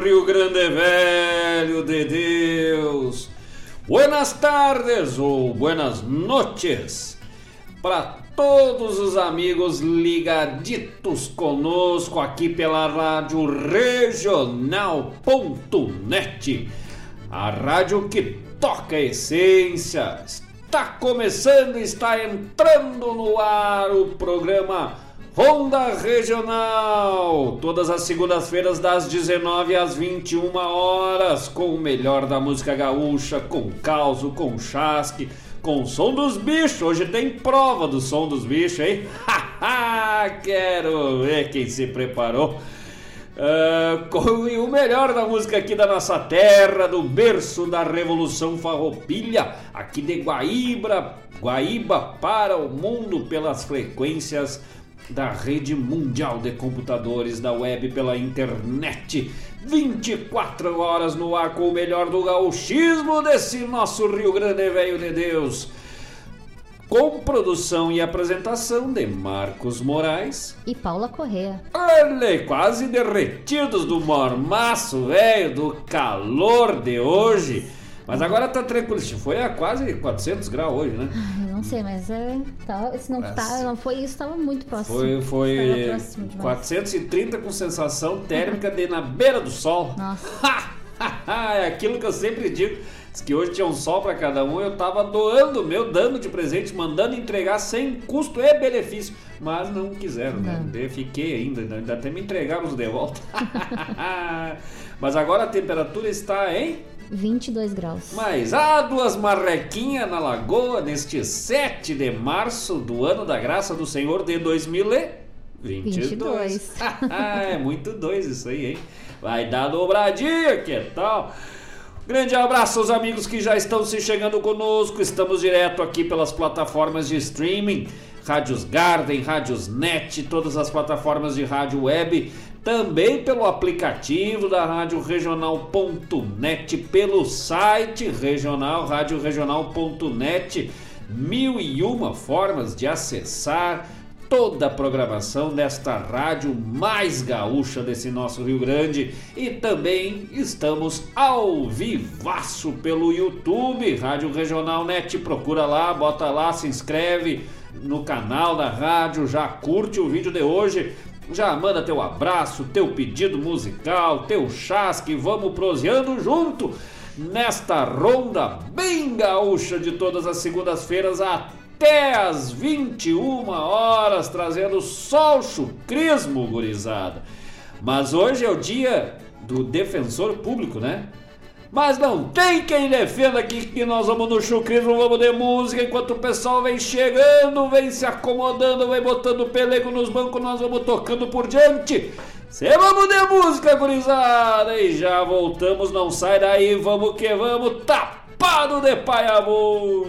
Rio Grande Velho de Deus. Buenas tardes ou buenas noches para todos os amigos ligaditos conosco aqui pela rádio regional.net. A rádio que toca essência. Está começando, está entrando no ar o programa Ronda Regional, todas as segundas-feiras das 19 às 21 horas, com o melhor da música gaúcha, com caos, com chasque, com o som dos bichos. Hoje tem prova do som dos bichos, hein? Quero ver quem se preparou. Uh, com o melhor da música aqui da nossa terra, do berço da Revolução Farroupilha, aqui de Guaíba, Guaíba para o mundo pelas frequências da rede mundial de computadores da web pela internet. 24 horas no ar com o melhor do gauchismo desse nosso Rio Grande Velho de Deus. Com produção e apresentação de Marcos Moraes e Paula Correa. Olha, quase derretidos do mormaço, velho, do calor de hoje. Mas agora tá tranquilo, foi a quase 400 graus hoje, né? Não sei, mas é, tá, se não, tá, não foi isso, tava muito próximo. Foi, foi 430 com sensação térmica de na beira do sol. Nossa. é aquilo que eu sempre digo. que hoje tinha um sol para cada um, eu tava doando meu, dando de presente, mandando entregar sem custo e benefício. Mas não quiseram, né? Eu fiquei ainda, ainda até me entregaram os de volta. mas agora a temperatura está em 22 graus. Mas há duas marrequinhas na lagoa neste 7 de março do ano da graça do Senhor de 2022. 22. é muito dois isso aí, hein? Vai dar dobradinha, que tal? Grande abraço aos amigos que já estão se chegando conosco. Estamos direto aqui pelas plataformas de streaming. Rádios Garden, Rádios Net, todas as plataformas de rádio web também pelo aplicativo da Rádio Regional.net, pelo site regional, radioregional.net, mil e uma formas de acessar toda a programação desta rádio mais gaúcha desse nosso Rio Grande. E também estamos ao vivaço pelo YouTube, Rádio Regional Net, procura lá, bota lá, se inscreve no canal da rádio, já curte o vídeo de hoje, já manda teu abraço, teu pedido musical, teu chasque, vamos proseando junto nesta ronda bem gaúcha de todas as segundas-feiras até as 21 horas, trazendo só o chucrismo, gurizada. Mas hoje é o dia do defensor público, né? Mas não tem quem defenda aqui que nós vamos no chucrismo, vamos de música, enquanto o pessoal vem chegando, vem se acomodando, vem botando pelego nos bancos, nós vamos tocando por diante. Se vamos de música, gurizada, e já voltamos, não sai daí, vamos que vamos, tapado de pai amor.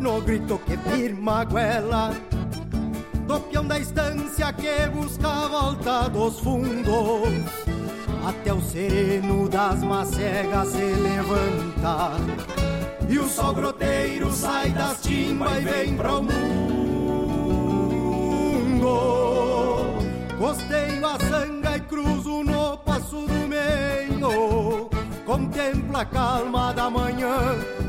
no grito que firma a goela Do peão da estância que busca a volta dos fundos até o sereno das macegas se levanta. E o sol groteiro sai das timbas e vem pro mundo. Costeio a sanga e cruzo no passo do meio. Contemplo a calma da manhã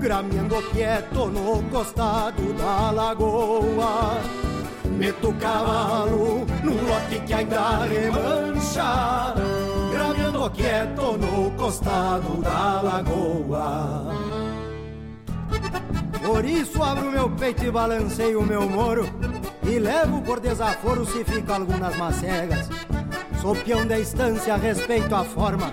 grameando quieto no costado da lagoa. Meto o cavalo num lote que ainda remancha. Graveando quieto no costado da lagoa. Por isso abro meu peito e balanceio meu moro. E levo por desaforo se fica algumas macegas. Sou peão da estância, respeito a forma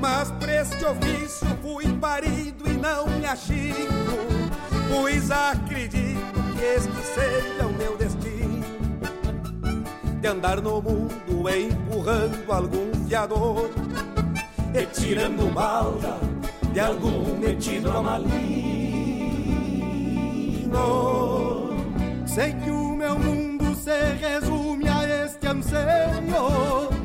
Mas pra este ofício fui parido e não me achico Pois acredito que este seja o meu destino. De andar no mundo empurrando algum fiador. E tirando balda de algum metido a malino Sei que o meu mundo se resume a este anseio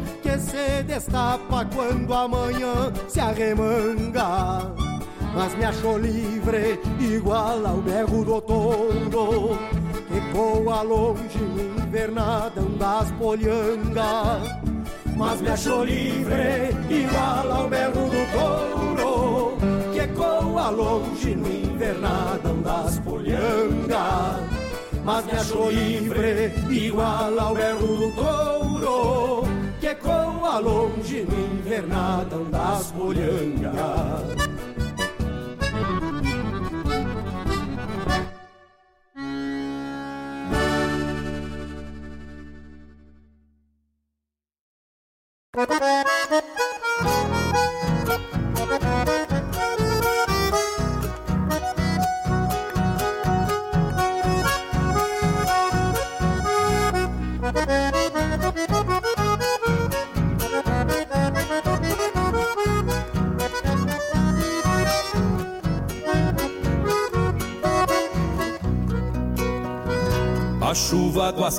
se destapa quando amanhã se arremanga mas me achou livre, igual ao berro do touro, que voa longe no invernadão das polhangas. Mas me achou livre, igual ao berro do touro, que ecoa longe no invernadão das polhangas. Mas me achou livre, igual ao berro do touro, que ecoa longe no invernadão das polhangas. A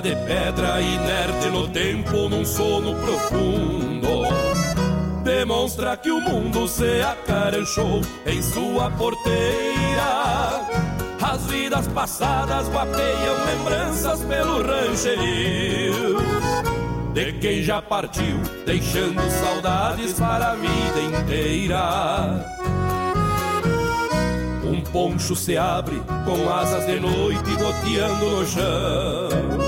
De pedra inerte no tempo num sono profundo. Demonstra que o mundo se acaranchou em sua porteira. As vidas passadas guapeiam lembranças pelo rancherio. De quem já partiu, deixando saudades para a vida inteira poncho se abre com asas de noite goteando no chão.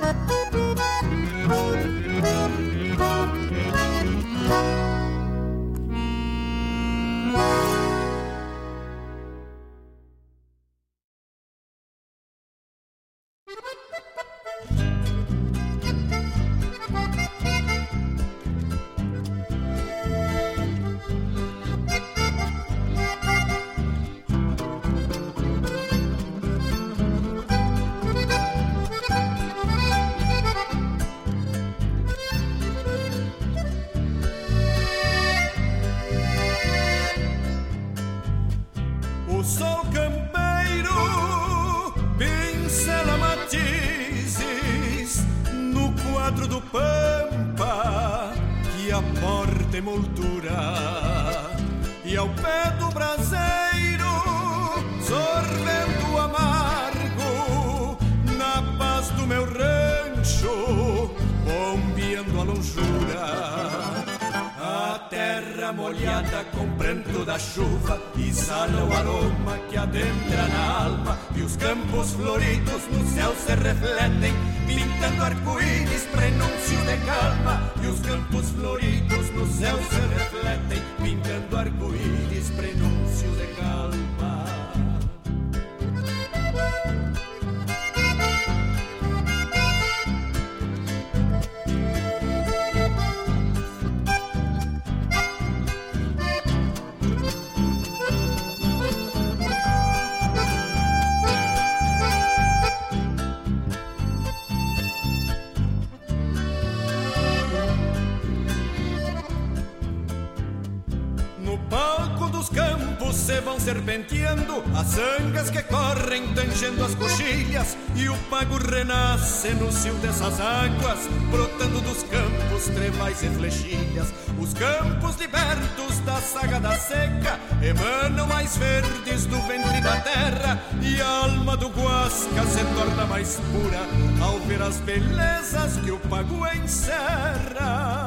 Serpenteando, as angas que correm tangendo as coxilhas, e o pago renasce no cio dessas águas, brotando dos campos trevais e flechilhas. Os campos libertos da saga da seca emanam mais verdes do ventre da terra, e a alma do Guasca se torna mais pura ao ver as belezas que o pago encerra.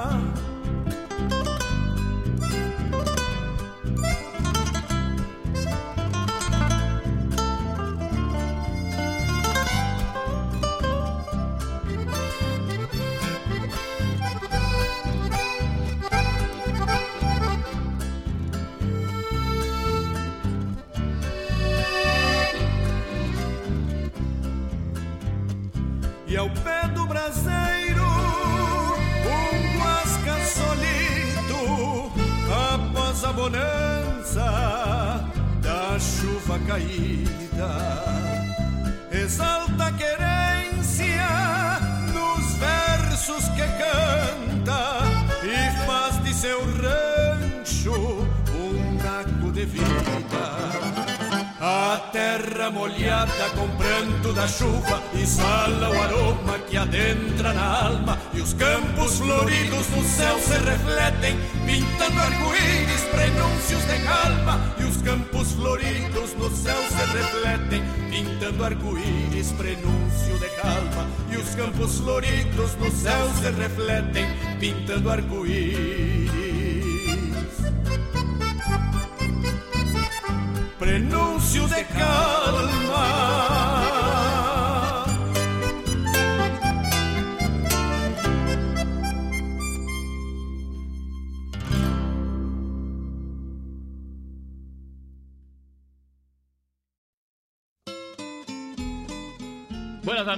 Da chuva exala o aroma que adentra na alma. E os campos floridos no céu se refletem pintando arco-íris, prenúncios de calma. E os campos floridos no céu se refletem pintando arco-íris, prenúncio de calma. E os campos floridos no céu se refletem pintando arco-íris. Prenúncio de calma.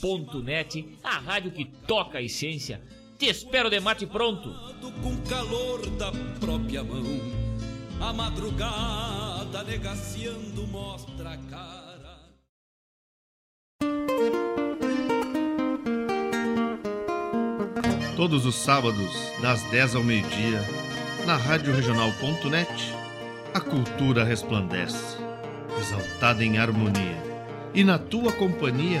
Regional.net, a rádio que toca a essência. Te espero de mate pronto. Com calor da própria mão, a madrugada negaciando mostra a cara. Todos os sábados, das 10 ao meio-dia, na Rádio Regional.net, a cultura resplandece, exaltada em harmonia. E na tua companhia,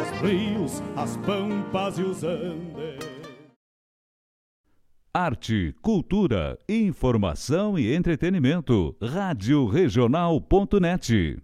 os rios, as pampas e os andes. Arte, cultura, informação e entretenimento. Rádio Regional.net.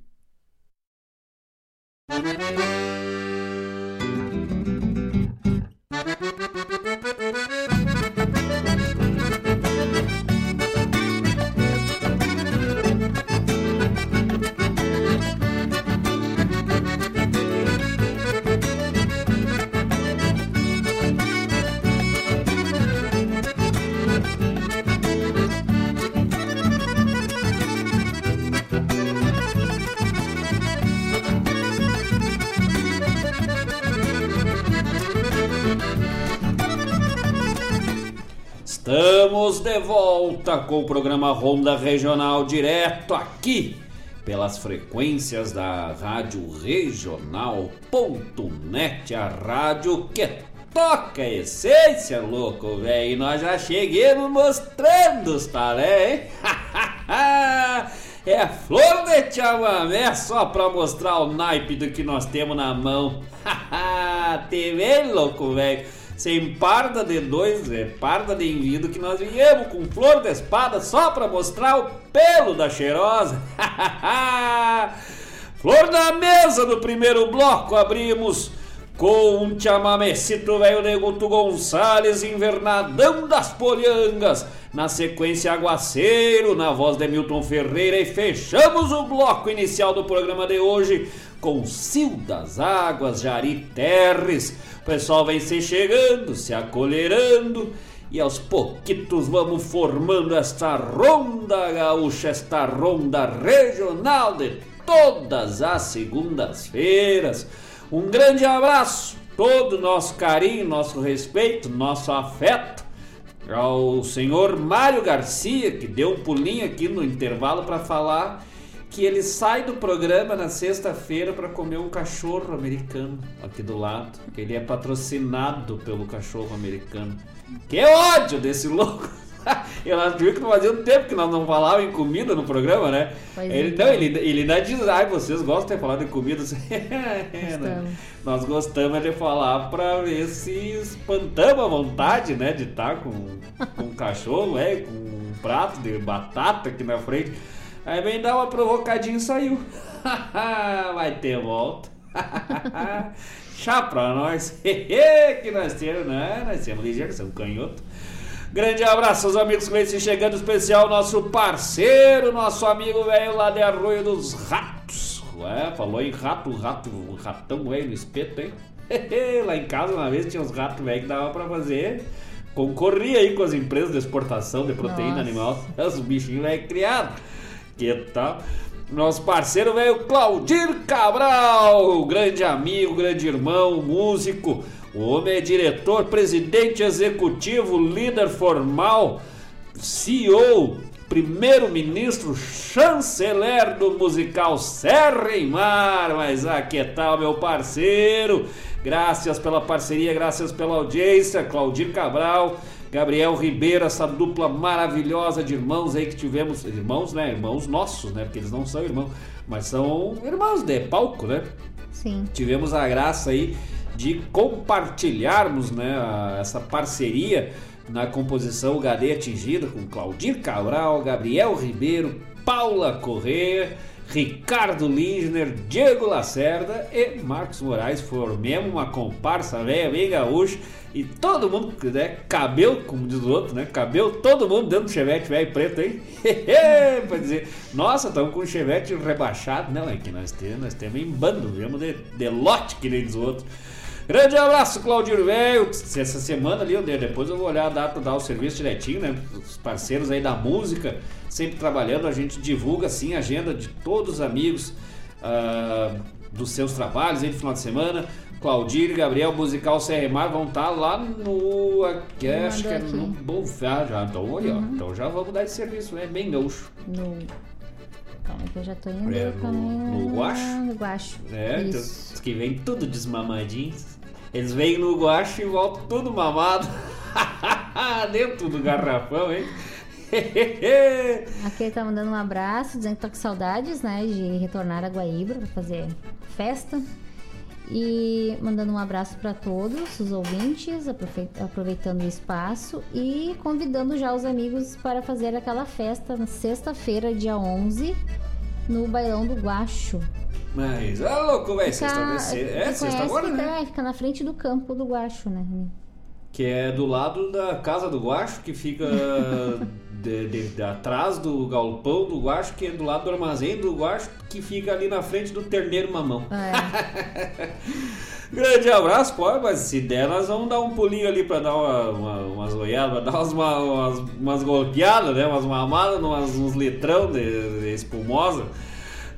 Estamos de volta com o programa Ronda Regional direto aqui pelas frequências da Rádio Regional.net, a rádio que toca a essência, louco, velho. E nós já cheguemos mostrando os talé, hein? é flor de chamamé só pra mostrar o naipe do que nós temos na mão. Te vê, louco, velho? Sem parda de dois, é parda de envido que nós viemos com flor de espada só para mostrar o pelo da cheirosa. flor da mesa do primeiro bloco abrimos com um chamamecito velho de Guto Gonçalves, invernadão das polhangas. Na sequência, Aguaceiro, na voz de Milton Ferreira. E fechamos o bloco inicial do programa de hoje com Sil das Águas, Jari Terres o pessoal vem se chegando, se acolherando e aos pouquitos vamos formando esta ronda gaúcha, esta ronda regional de todas as segundas-feiras. Um grande abraço, todo nosso carinho, nosso respeito, nosso afeto ao senhor Mário Garcia, que deu um pulinho aqui no intervalo para falar que ele sai do programa na sexta-feira para comer um cachorro americano aqui do lado. Ele é patrocinado pelo cachorro americano. Que ódio desse louco! Eu acho que não fazia um tempo que nós não falávamos em comida no programa, né? ele, então. Não, ele, ele ainda diz, ai, vocês gostam de falar de comida? é, né? Nós gostamos de falar para ver se espantamos a vontade, né? De estar tá com, com um cachorro, é, com um prato de batata aqui na frente. Aí vem dar uma provocadinha e saiu. Vai ter volta. Chá pra nós. que nós temos, né? Nós temos ligeiro, somos canhoto. Grande abraço aos amigos que se chegando, especial nosso parceiro, nosso amigo velho lá de Arroio dos Ratos. Ué, falou em rato, rato, ratão velho no espeto, hein? lá em casa uma vez tinha uns ratos velho que dava pra fazer. Concorria aí com as empresas de exportação de proteína Nossa. animal. Os bichinhos velho criados. Que tal? Nosso parceiro velho Claudir Cabral, grande amigo, grande irmão, músico o homem é diretor, presidente executivo, líder formal, CEO, primeiro-ministro, chanceler do musical Serra em Mar. Mas aqui é tal, meu parceiro? Graças pela parceria, graças pela audiência, Claudir Cabral. Gabriel Ribeiro, essa dupla maravilhosa de irmãos aí que tivemos, irmãos, né? Irmãos nossos, né? Porque eles não são irmãos, mas são irmãos de palco, né? Sim. Tivemos a graça aí de compartilharmos né, essa parceria na composição Gadê Atingido com Claudir Cabral, Gabriel Ribeiro, Paula Corrêa, Ricardo Lindner, Diego Lacerda e Marcos Moraes. Formemos uma comparsa velha, bem gaúcha e todo mundo, né, cabelo, como diz o outro, né, cabelo, todo mundo dentro do chevette velho preto aí. pra dizer, nossa, estamos com o chevette rebaixado. Não, é que nós temos, nós temos em bando, viemos de, de lote que nem diz o outro. Grande abraço, Claudio Velho. Essa semana ali, depois eu vou olhar a data, dar o serviço direitinho, né? Os parceiros aí da música, sempre trabalhando, a gente divulga assim a agenda de todos os amigos uh, dos seus trabalhos aí no final de semana. Claudir e Gabriel Musical CRMar vão estar tá lá no. Aqui, acho que é no Bom ah, já. Então, olha, uhum. então já vamos dar esse serviço, é bem gaúcho. No... Calma que eu já tô indo. É, no, no Guacho? No Guacho. É, então, que vem tudo desmamadinho. Eles vêm no guacho e voltam tudo mamado. Dentro do garrafão, hein? Aqui ele tá mandando um abraço, dizendo que tá com saudades, né? De retornar a Guaíba para fazer festa. E mandando um abraço para todos os ouvintes, aproveitando o espaço e convidando já os amigos para fazer aquela festa na sexta-feira, dia 11, no Bailão do Guacho. Mas, ah, louco, velho, sexta É, sexta agora, né? É, fica na frente do campo do Guacho, né? Que é do lado da casa do Guacho, que fica de, de, de, atrás do galpão do Guacho, que é do lado do armazém do Guacho, que fica ali na frente do terneiro mamão. É. Grande abraço, pô, mas se der, nós vamos dar um pulinho ali pra dar uma, uma, umas olhadas, dar umas, umas, umas golpeadas, né? Umas mamadas, umas, uns litrão de, de espumosa.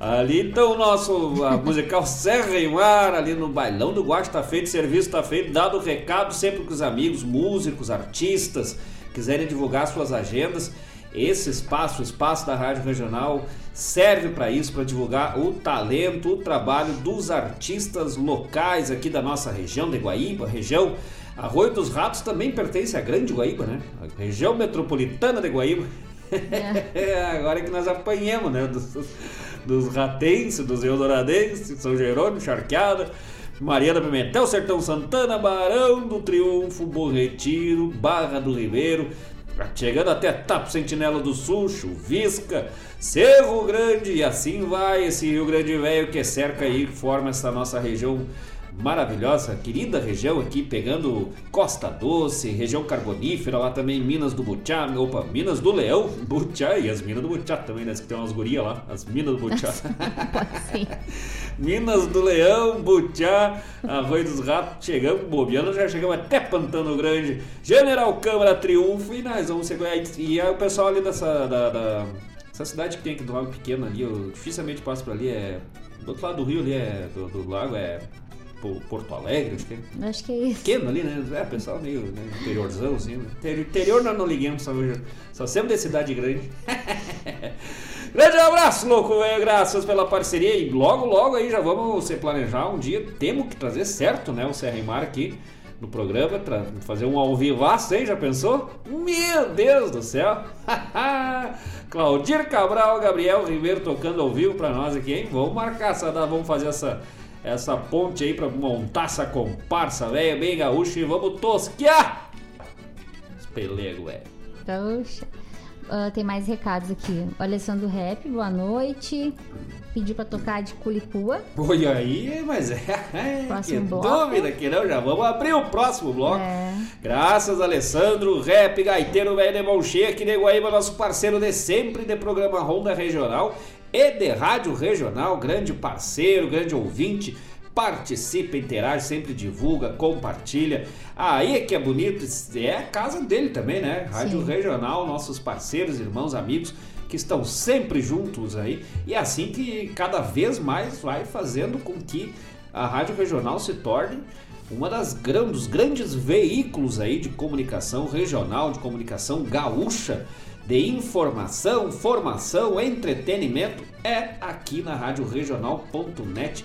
Ali então o nosso a musical Serra e Mar, ali no bailão do Guacho, tá feito, serviço tá feito, dado o recado sempre com os amigos, músicos, artistas, quiserem divulgar suas agendas. Esse espaço, o espaço da Rádio Regional, serve para isso, para divulgar o talento, o trabalho dos artistas locais aqui da nossa região de Guaíba, região Arroio dos Ratos também pertence à Grande Guaíba, né? A região metropolitana de Guaíba. É. Agora é que nós apanhamos, né? Dos, dos ratenses, dos eudoradenses, São Jerônimo, Charqueada, Maria da Pimentel, Sertão Santana, Barão do Triunfo, Bom Retiro, Barra do Ribeiro, chegando até Tapo Sentinela do Sul, Chuvisca, Cerro Grande e assim vai esse Rio Grande Velho que cerca aí, forma essa nossa região maravilhosa, querida região aqui, pegando Costa Doce, região carbonífera, lá também Minas do Butiá, opa, Minas do Leão, Butiá e as Minas do Butiá também, né? Que tem umas gurias lá, as Minas do Butiá. Minas do Leão, Butiá, Arroio dos Ratos, chegamos, bobeando, já chegamos até Pantano Grande, General Câmara Triunfo e nós vamos aí. E aí o pessoal ali dessa da, da, essa cidade que tem aqui do lago pequeno ali, eu dificilmente passo por ali, é. Do outro lado do rio ali é. do, do lago é Porto Alegre, acho que é. Acho que é isso. Pequeno ali, né? É, pessoal meio né, interiorzão, assim. Interior nós não liguemos, só, só sempre de cidade grande. Grande abraço, louco, velho. Graças pela parceria. E logo, logo aí já vamos se planejar um dia. Temos que trazer certo, né? O Serra e Mar aqui no programa, fazer um ao vivaço, hein? Já pensou? Meu Deus do céu! Claudir Cabral, Gabriel Ribeiro tocando ao vivo pra nós aqui, hein? Vamos marcar essa, vamos fazer essa essa ponte aí pra montar essa comparsa, velho, bem gaúcho e vamos tosquear! Os pelego, velho. Gaúcha. uh, tem mais recados aqui. O Alessandro Rap, boa noite. Pediu pra tocar de Culipua. Oi aí, mas é. Próximo que bloco. dúvida que não, já vamos abrir o próximo bloco. É. Graças, Alessandro, rap, gaiteiro, velho de mão cheia, aqui de Guaíba, nosso parceiro de sempre de programa Ronda Regional e de Rádio Regional, grande parceiro, grande ouvinte. Participa, interage, sempre divulga, compartilha. Aí é que é bonito, é a casa dele também, né? Rádio Sim. Regional, nossos parceiros, irmãos, amigos que estão sempre juntos aí. E é assim que cada vez mais vai fazendo com que a Rádio Regional se torne uma das gran- dos grandes veículos aí de comunicação regional, de comunicação gaúcha, de informação, formação, entretenimento, é aqui na Rádio Regional.net,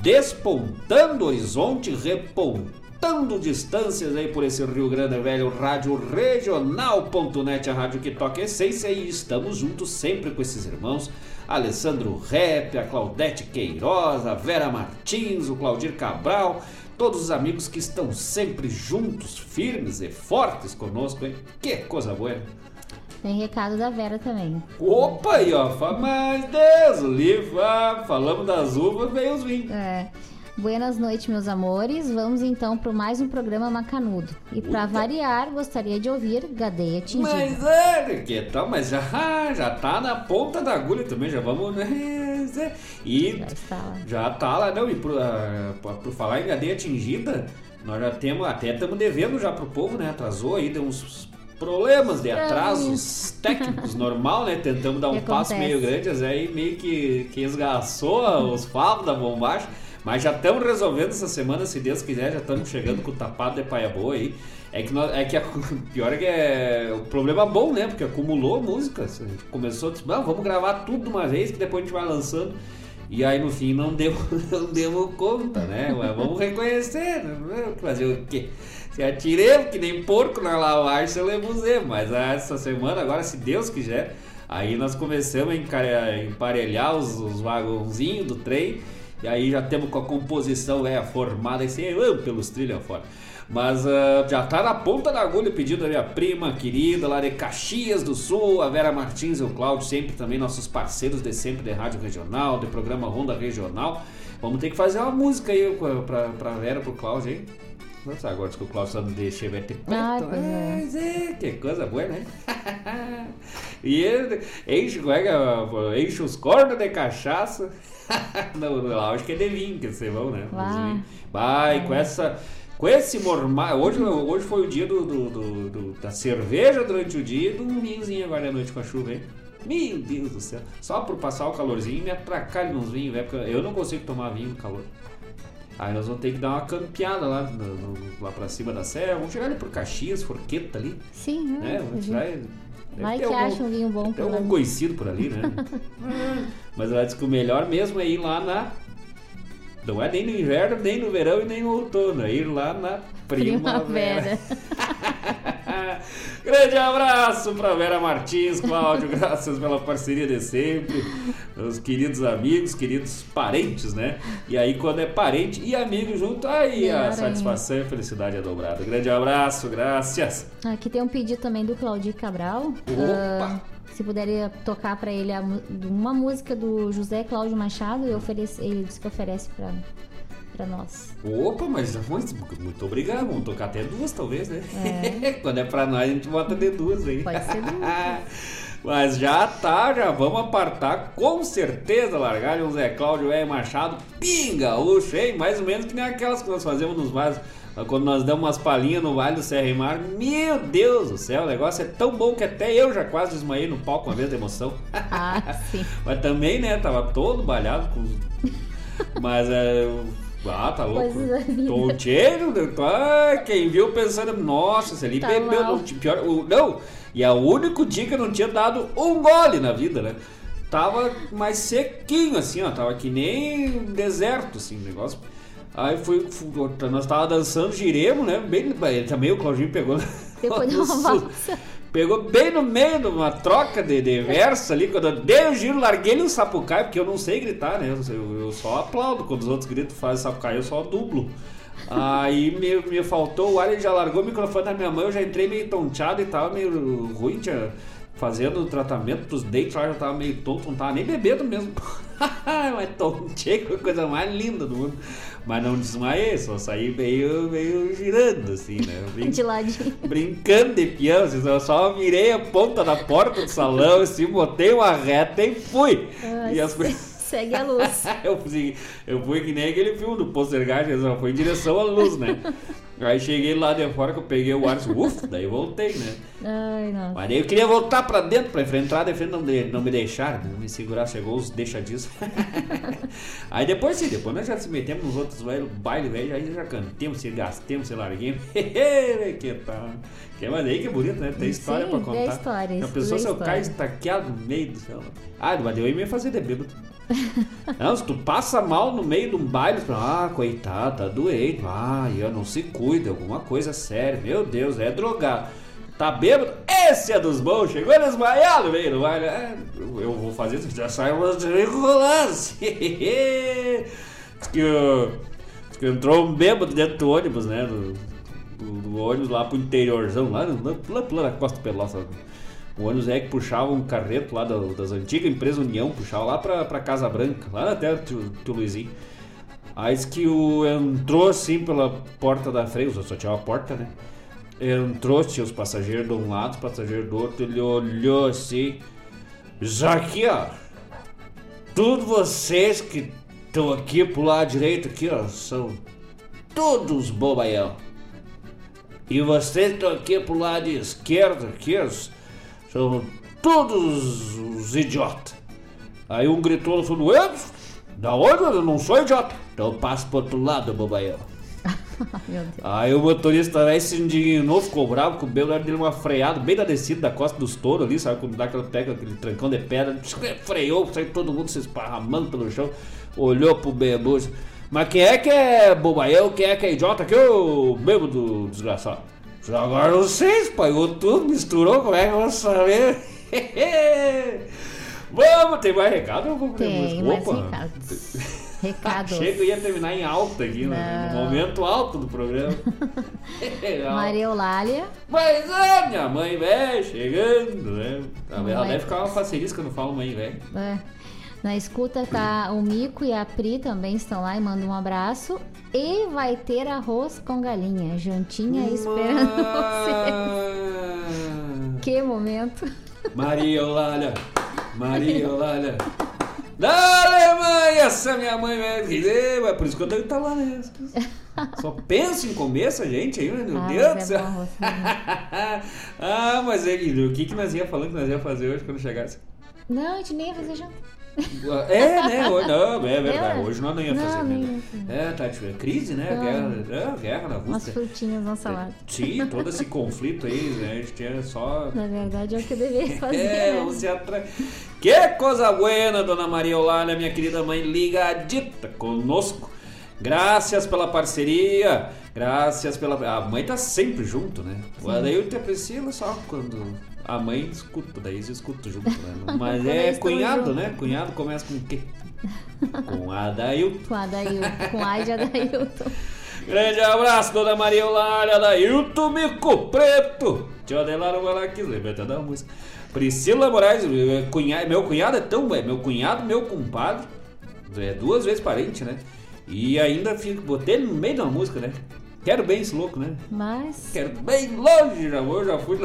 despontando horizonte, repontando distâncias aí por esse Rio Grande Velho, Rádio Regional.net, a rádio que toca essência e estamos juntos sempre com esses irmãos. Alessandro Rep, a Claudete Queiroz, a Vera Martins, o Claudir Cabral, todos os amigos que estão sempre juntos, firmes e fortes conosco, hein? Que coisa boa! Tem recado da Vera também. Opa aí, ó, mas Deus, o livro, ah, falamos das uvas, veio os vinhos. É. Buenas noites, meus amores. Vamos então para mais um programa Macanudo. E para variar, gostaria de ouvir Gadeia Tingida. Mas é, que tal, mas já, já tá na ponta da agulha também, já vamos, né? E Já está lá. já tá lá, não, e por, ah, por- falar em cadeia atingida, nós já temos, até estamos devendo já pro povo, né? Atrasou aí, deu uns problemas de atrasos técnicos, normal, né? Tentamos dar um passo meio grande, mas aí meio que, que esgaçou os favos da bombacha. Mas já estamos resolvendo essa semana, se Deus quiser, já estamos chegando com o tapado de paia boa aí. É que, nós, é que a, pior é que é o problema bom, né? Porque acumulou músicas. A gente começou, disse, "Não, vamos gravar tudo de uma vez, que depois a gente vai lançando. E aí no fim não deu, não deu conta, né? Mas vamos reconhecer, né? fazer o quê? Se atiremos que nem porco na lavagem, se lembuzemos. Mas essa semana, agora, se Deus quiser, aí nós começamos a emparelhar os, os vagãozinhos do trem. E aí já temos com a composição é, formada assim, uh, pelos trilhos fora. Mas ah, já tá na ponta da agulha o pedido da minha prima querida lá de Caxias do Sul, a Vera Martins e o Cláudio, sempre também nossos parceiros de sempre de Rádio Regional, de programa Ronda Regional. Vamos ter que fazer uma música aí pra, pra, Vera, pro Cláudio aí. Nossa, agora que o só não deixa vai ter é. Mas é, que coisa boa, né? e ele enche, é é? enche os cornos de cachaça. não, não, acho que é de vinho que vocês vão, né? Vai. com essa. Com esse mormal. Hoje, hoje foi o dia do, do- do- do- da cerveja durante o dia e do vinhozinho agora à noite com a chuva, hein? Meu Deus do céu. Só por passar o calorzinho e me atracar nos vinhos, velho. Porque eu não consigo tomar vinho no calor. Aí nós vamos ter que dar uma campeada lá, no- no- lá pra cima da serra. Vamos chegar ali por Caxias, Forqueta ali, Sim, né? hum, Vamos tirar. Vai que algum- acha um vinho bom por algum conhecido por ali, né? Mas ela disse que o melhor mesmo é ir lá na. Não é nem no inverno, nem no verão e nem no outono. É ir lá na primavera. Primavera. Grande abraço pra Vera Martins, Cláudio, graças pela parceria de sempre. Meus queridos amigos, queridos parentes, né? E aí, quando é parente e amigo junto, aí Melhor a ainda. satisfação e a felicidade é dobrada. Grande abraço, graças. Aqui tem um pedido também do Claudir Cabral. Opa! Ah, se puder tocar pra ele uma música do José Cláudio Machado, eu ofereço, ele disse que oferece pra, pra nós. Opa, mas muito, obrigado. Vamos tocar até duas, talvez, né? Quando é pra nós, a gente bota de duas aí. Pode ser duas. Mas já tá, já vamos apartar, com certeza, largar um Zé Cláudio E. Machado, pinga, gaúcho, hein? Mais ou menos que nem aquelas que nós fazemos nos vasos. Quando nós damos umas palhinhas no Vale do Serra e Mar, meu Deus do céu, o negócio é tão bom que até eu já quase desmaiei no palco uma vez de emoção. Ah, sim. Mas também, né, tava todo balhado com. Mas é... Ah, tá louco. Né? ah, quem viu pensando, nossa, se ele Tá bebeu, não, pior, não, e é o único dia que eu não tinha dado um gole na vida, né? Tava mais sequinho, assim, ó, tava que nem deserto, assim, o negócio. Aí fui, fui- nós tava dançando giremos, né? Bem, também o Claudinho pegou. Depois de no uma valsa. Pegou bem no meio de uma troca de, de verso ali, quando eu dei o giro, larguei ele o sapucaí, porque eu não sei gritar, né? Eu, eu só aplaudo, quando os outros gritam fazem sapucaí, eu só dublo. Aí me, me faltou o ar, ele já largou o microfone da minha mão, eu já entrei meio tonteado e tava meio ruim, tinha, fazendo tratamento pros dentes lá, já tava meio tonto, não tava nem bebendo mesmo. Mas tonteio, a coisa mais linda do mundo. Mas não desmaiei, só saí meio, meio girando, assim, né? Brin de ladinho. Brincando de peão, assim, eu só virei a ponta da porta do salão, assim, botei uma reta e fui. Ai, e as Segue a luz. eu, fui, eu fui que nem aquele filme do Postergard, só foi em direção à luz, né? Aí cheguei lá de fora que eu peguei o ar, ufa, daí voltei, né? Ai, não. Mas daí eu queria voltar pra dentro, pra enfrentar, de frente, não, de, não me deixaram, não me segurar, chegou os deixa disso. aí depois sim, depois nós já se metemos nos outros bailes, velho, aí já cantemos, se gastemos, se larguemos. que tal? Que, mas aí que bonito, né? Tem história sim, pra contar. Tem história, A pessoa se eu caio estaqueado no meio do céu. Ah, mas eu ia me fazer de bêbado. Não, se tu passa mal no meio de um baile, ah, coitado, tá doente, ah, eu não se cuida, alguma coisa séria, meu Deus, é drogado. Tá bêbado? Esse é dos bons, chegou desmaiado no meio do baile. É, eu vou fazer isso, já sai umas diz, que, diz que entrou um bêbado dentro do ônibus, né? Do, do, do ônibus lá pro interiorzão, lá, lá, na Costa Pelosa. O ônibus é que puxava um carreto lá das antigas empresas União, puxava lá pra, pra Casa Branca, lá até o tio, Luizinho. Aí que o entrou assim pela porta da frente, só tinha uma porta, né? Entrou, tinha os passageiros de um lado, os passageiros do outro, ele olhou assim. Já aqui, ó. Todos vocês que estão aqui pro lado direito aqui, ó, são todos bobaião. E vocês estão aqui pro lado esquerdo aqui, são todos os idiotas. Aí um gritou no fundo, eu? Da onde? Eu não sou idiota. Então passa pro outro lado, bobaião. Aí o motorista aí se indignou, ficou bravo, com o belo dele uma freada bem na descida da costa dos touros ali, sabe? Quando dá aquela pega, aquele trancão de pedra, freou, saiu todo mundo se esparramando pelo chão, olhou pro bebo. Mas quem é que é bobaião? Quem é que é idiota? Aqui o bebo do desgraçado. Agora vocês, pagou tudo, misturou, como é que eu vou saber? Vamos, tem mais recado ou vamos Tem mais recados. Recados. Chega e ia terminar em alta aqui, né? no momento alto do programa. Maria Eulália. Mas é, minha mãe velho, chegando, né? Ela deve ficar uma facilista quando fala mãe velho. É. Na escuta tá o Mico e a Pri também estão lá e mandam um abraço. E vai ter arroz com galinha, juntinha esperando você. Que momento. Maria Eulália, Maria Eulália. Da Alemanha, essa minha mãe. É por isso que eu tenho que estar lá mesmo. Só penso em comer essa gente aí, meu Ah, Deus do é céu. bom, ah, mas é, o que, que nós ia falando que nós ia fazer hoje quando chegasse? Não, a gente nem ia fazer janta. É, né? Hoje, não, é verdade. É. Hoje nós não ia Não, fazer nem né? fazer. É, tá, tipo, é crise, né? Não. Guerra, é, guerra na Umas Rússia. frutinhas na salada. Sim, todo esse conflito aí, né? A gente tinha só. Na verdade é o que eu deveria fazer. É, né? vamos se atra... Que coisa buena, dona Maria Eulália, minha querida mãe, ligadita conosco. Graças pela parceria, graças pela. A mãe tá sempre junto, né? O Adailton e a Priscila só quando a mãe escuta, daí eles escutam junto, né? Mas é cunhado, junto. né? Cunhado começa com o quê? Com Adailton. Com Adailton, com a de Adailton. Grande abraço, dona Maria Eulália, Adailton Mico Preto. Tio aqui, lembra da música. Priscila Moraes, eh, cunha- meu cunhado é tão, é meu cunhado, meu compadre, é duas vezes parente, né? E ainda fico, botei no meio da música, né? Quero bem esse louco, né? Mas. Quero bem longe, já vou, já fui.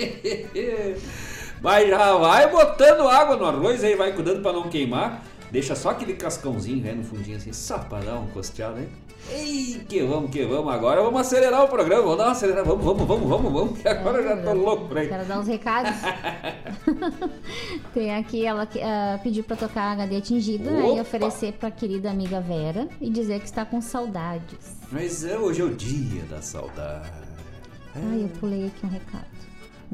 Mas já vai botando água no arroz aí, vai cuidando pra não queimar. Deixa só aquele cascãozinho, né, no fundinho assim, só pra dar um costeado, hein? Ei, que vamos, que vamos. Agora vamos acelerar o programa, vamos dar uma acelerada. Vamos, vamos, vamos, vamos, vamos, que agora eu já tô louco por aí. Quero dar uns recados. Tem aqui, ela ah, pediu pra tocar HD atingido né, e Opa! oferecer pra querida amiga Vera e dizer que está com saudades. Mas é, hoje é o dia da saudade. Ai, eu pulei aqui um recado.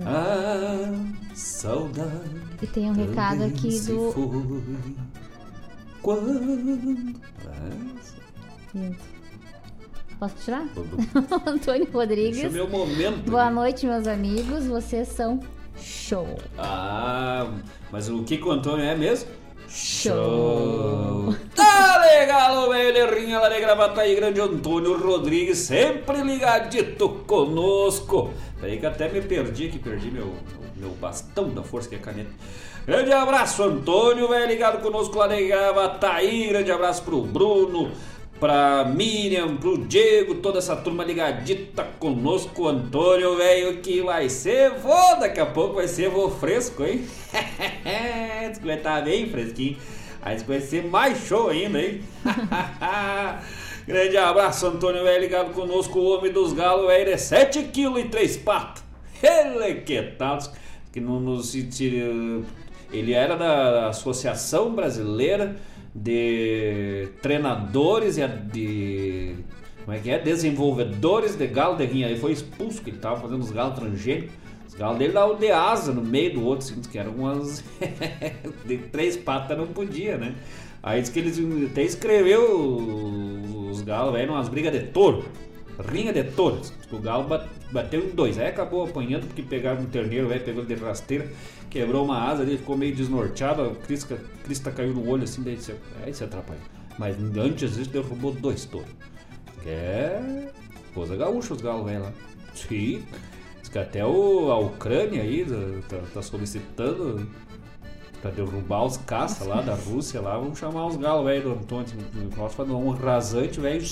Ah, saudade. E tem um recado aqui do. foi. Quando. Ah, Posso tirar? Antônio Rodrigues. Deixa o meu momento. Boa noite, meus amigos. Vocês são show. Ah, mas o que que o Antônio é mesmo? Show. Tá velho, lerrinha lá de gravata aí, grande Antônio Rodrigues, sempre ligadito conosco. Peraí que até me perdi aqui, perdi meu, meu bastão da força que é caneta. Grande abraço, Antônio, velho, ligado conosco lá de Gravataí. Grande abraço pro Bruno, pra Miriam, pro Diego, toda essa turma ligadita conosco, Antônio, velho, que vai ser vô, daqui a pouco vai ser vô fresco, hein? Diz que vai estar bem fresquinho. Aí vai ser mais show ainda, hein? Grande abraço, Antônio, velho, ligado conosco, o homem dos galos, velho, é 7 kg e 3 patos. Ele que tal? Que não nos... Ele era da Associação Brasileira de treinadores e de como é que é? Desenvolvedores de galo de rinha. Ele foi expulso, que ele estava fazendo os galos transgênicos. Os galos dele davam de asa no meio do outro, assim, que eram umas. de três patas não podia, né? Aí diz que eles até escreveu os galos, velho, umas brigas de touro. Rinha de touro. O galo bateu em dois. Aí acabou apanhando porque pegaram um terneiro, velho, pegou ele de rasteira quebrou uma asa ali, ficou meio desnorteado, a crista, crista caiu no olho assim, daí aí se atrapalhou. Mas antes disso derrubou dois touros. Que é coisa gaúcha os galos velho lá. Sim. Diz que até o, a Ucrânia aí tá, tá solicitando pra derrubar os caças lá da Rússia lá, vamos chamar os galos velho do Antônio. Nós fazer um rasante, velho.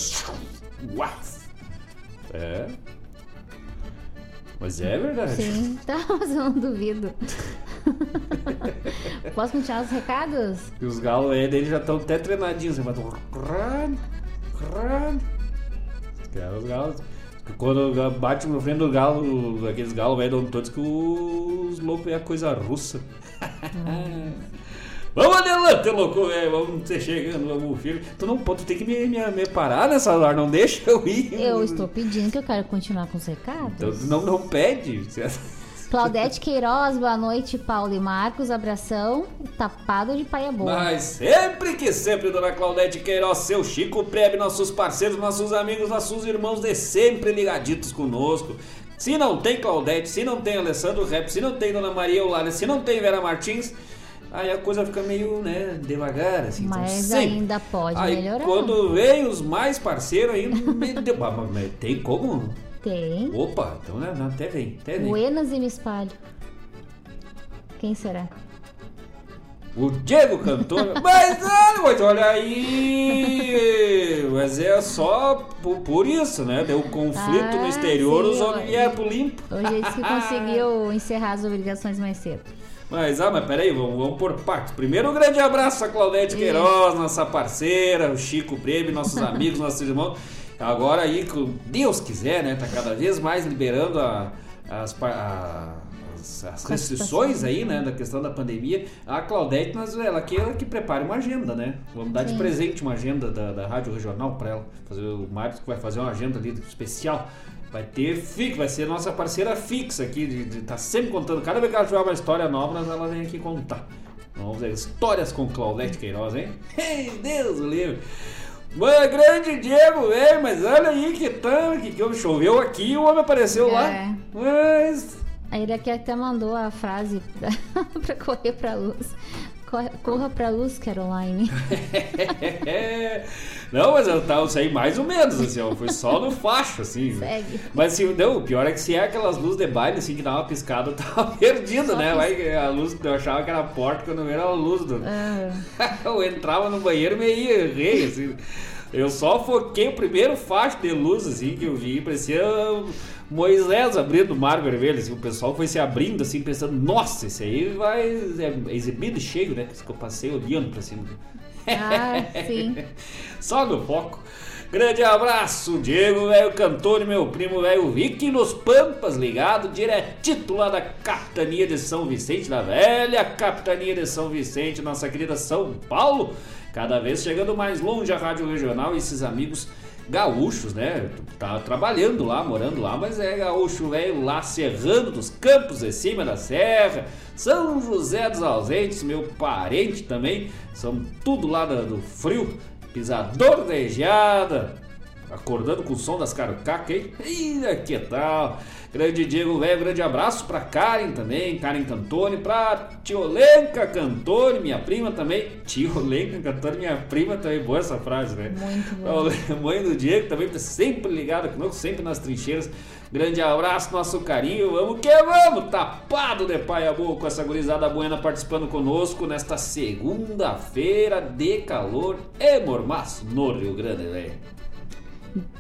É. Mas é verdade. Sim, tá, mas eu não duvido. Posso continuar os recados? E os galos aí dele já estão até treinadinhos. Vai crã, crã. Os galos. Quando bate no frente do galo, aqueles galos velho todos que os loucos é a coisa russa. Hum. Vamos adelante, louco, velho. Vamos ser chegando, vamos filho. Tu não pode, tu tem que me, me, me parar nessa hora, não deixa eu ir. Eu estou pedindo que eu quero continuar com os recados. Então não, não pede. Claudete Queiroz, boa noite, Paulo e Marcos, abração, tapado de paia boa. Mas sempre que sempre, dona Claudete Queiroz, seu Chico Prebe, nossos parceiros, nossos amigos, nossos irmãos de sempre ligaditos conosco. Se não tem Claudete, se não tem Alessandro Rep, se não tem Dona Maria Eulália, se não tem Vera Martins, aí a coisa fica meio, né, devagar, assim. Então mas então, ainda pode aí, melhorar. Quando vem os mais parceiros, aí mas tem como? Tem. Opa, então né, até vem, até vem. Buenas e me espalho. Quem será? O Diego cantor. mas, mas olha aí! Mas é só por, por isso, né? Deu conflito ah, no exterior, sim, os homens vieram pro limpo. Hoje ele que conseguiu encerrar as obrigações mais cedo. Mas, ah, mas peraí, vamos, vamos por partes. Primeiro, um grande abraço a Claudete Queiroz, nossa parceira, o Chico Brebe, nossos amigos, nossos irmãos. Agora aí, Deus quiser, né? Tá cada vez mais liberando a, as, a, as, as restrições aí, né? Da questão da pandemia. A Claudete, mas ela que, ela que prepare uma agenda, né? Vamos dar Sim. de presente uma agenda da, da Rádio Regional para ela. Fazer, o Marcos que vai fazer uma agenda ali especial Vai ter fixa, vai ser nossa parceira fixa aqui, de, de tá sempre contando. Cada vez que ela tiver uma história nova, ela vem aqui contar. Vamos ver, histórias com Claudete Queiroz, hein? Ei, Deus o livre! Mano, grande Diego, velho, mas olha aí que tanto que, choveu aqui e o homem apareceu é. lá. Mas. Aí ele aqui até mandou a frase pra, pra correr pra luz. Corra pra luz, Caroline. não, mas eu, tava, saí mais ou menos, assim, ó, foi só no facho, assim. Segue. Mas assim, não, o pior é que se é aquelas luzes de baile, assim, que dá uma piscada, eu tava perdido, só né? Vai, a luz, eu achava que era a porta, quando era a luz do... Ah. eu entrava no banheiro e meio rei, assim. Eu só foquei o primeiro facho de luz, assim, que eu vi, parecia Moisés abrindo o mar vermelho, assim, o pessoal foi se abrindo, assim, pensando, nossa, esse aí vai é exibido cheio, né? Que eu passei olhando pra cima. Ah, sim. Só no foco. Grande abraço, Diego, velho cantor e meu primo, velho Vicky nos Pampas, ligado diretito lá da Capitania de São Vicente, da velha Capitania de São Vicente, nossa querida São Paulo. Cada vez chegando mais longe a Rádio Regional e esses amigos gaúchos, né? Tá trabalhando lá, morando lá, mas é gaúcho velho lá serrando dos campos de cima da serra. São José dos Ausentes, meu parente também, são tudo lá do frio, pisador de geada. Acordando com o som das carocacas, hein? Ih, que tal? Grande Diego velho, grande abraço pra Karen também, Karen Cantone, pra Tiolenca Cantone, minha prima também. Tiolenca Cantone, minha prima também, boa essa frase, né? Muito boa. Mãe do Diego também tá sempre ligada conosco, sempre nas trincheiras. Grande abraço, nosso carinho, vamos que vamos, tapado de pai amor com essa gurizada buena participando conosco nesta segunda-feira de calor e mormaço no Rio Grande, velho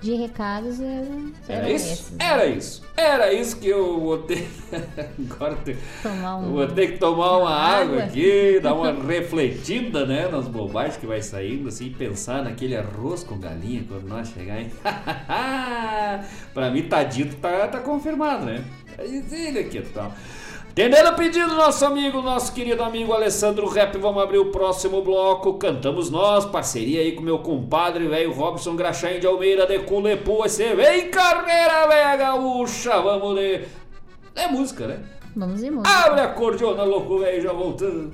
de recados era, era isso? Esses, né? Era isso. Era isso que eu vou ter. Agora ter... Um... vou ter que tomar uma, uma água, água aqui, dar uma refletida né, nas bobagens que vai saindo, assim, pensar naquele arroz com galinha quando nós chegar, hein? pra mim, tá dito, tá, tá confirmado, né? Ele aqui tal. Tá. Entendendo o pedido do nosso amigo, nosso querido amigo Alessandro Rap, vamos abrir o próximo bloco. Cantamos nós, parceria aí com meu compadre, velho Robson Graxaim de Almeida de Culepu. Você vem carreira, velha gaúcha. Vamos ler. É música, né? Vamos em música. Abre a cordiona, louco, velho, já voltando.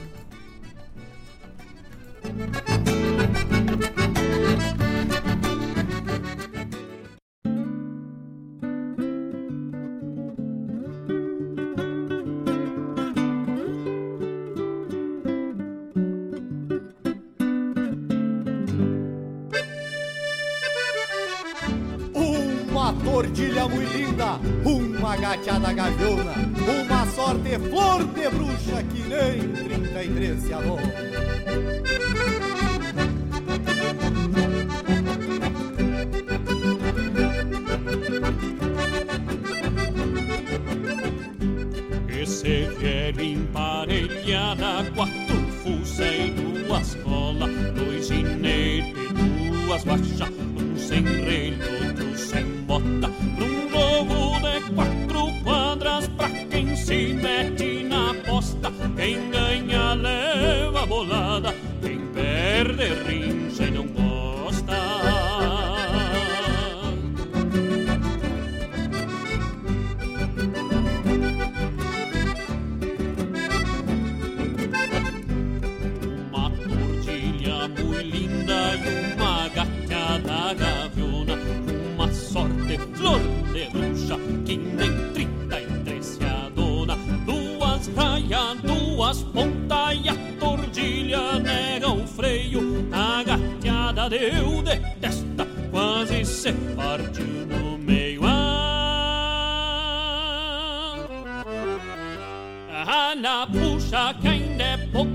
Gateada gaviona, uma sorte flor de bruxa que nem 33 se alô. Esse velho emparelhada, quatro fuzéis, duas colas, dois ginetes, duas baixas, um sem relho, outro sem bota Quem ganha leva bolada, quem perde rincha puxa que ainda é pouco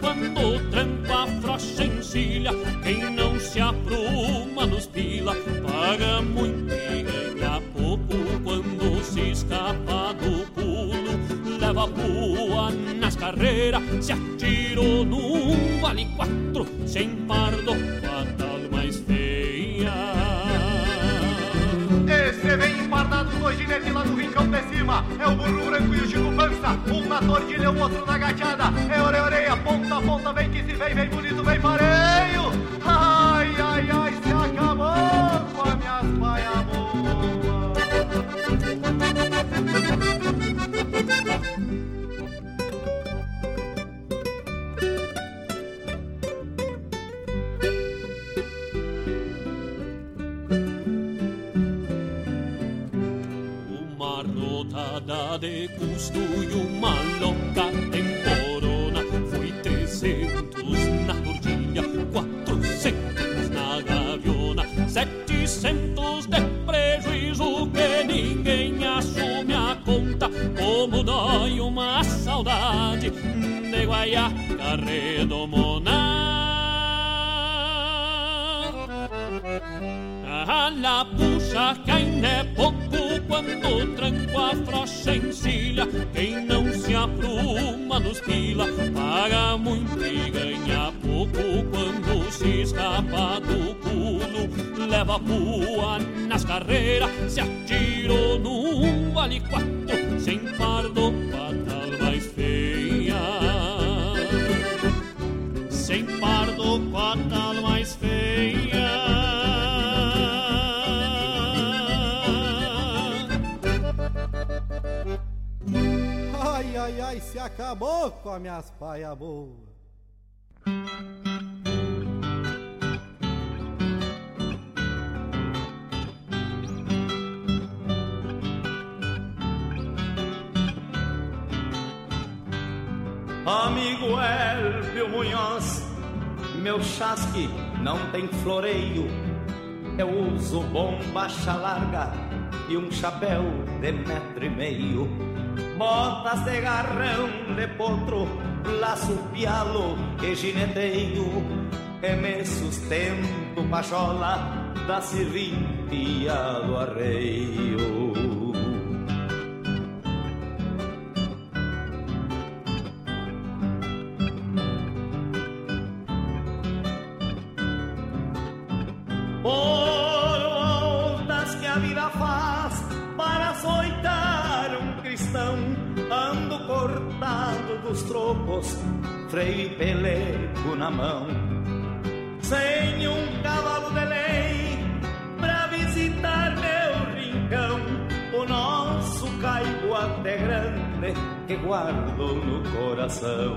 quando tranco afrouxa encilha. Quem não se apruma nos pila paga muito e ganha pouco quando se escapa do pulo. Leva pua nas carreiras, se atirou num vale quatro, sem pardo, dois ginetes lá no rincão de cima. É o burro branco e o Chico Pança. Um na tordilha, o outro na gateada. É orelha, orelha, ponta a ponta. Vem que se vem, vem bonito, vem pareio. Amigo Elvio Munhoz, meu chasque não tem floreio. Eu uso bomba larga e um chapéu de metro e meio. Botas de garrão de potro, laço pialo e gineteio. E me sustento pachola da serventia do arreio. Dos trocos, freio e pelego na mão. Sem um cavalo de lei pra visitar meu rincão, o nosso caibo até grande que guardo no coração.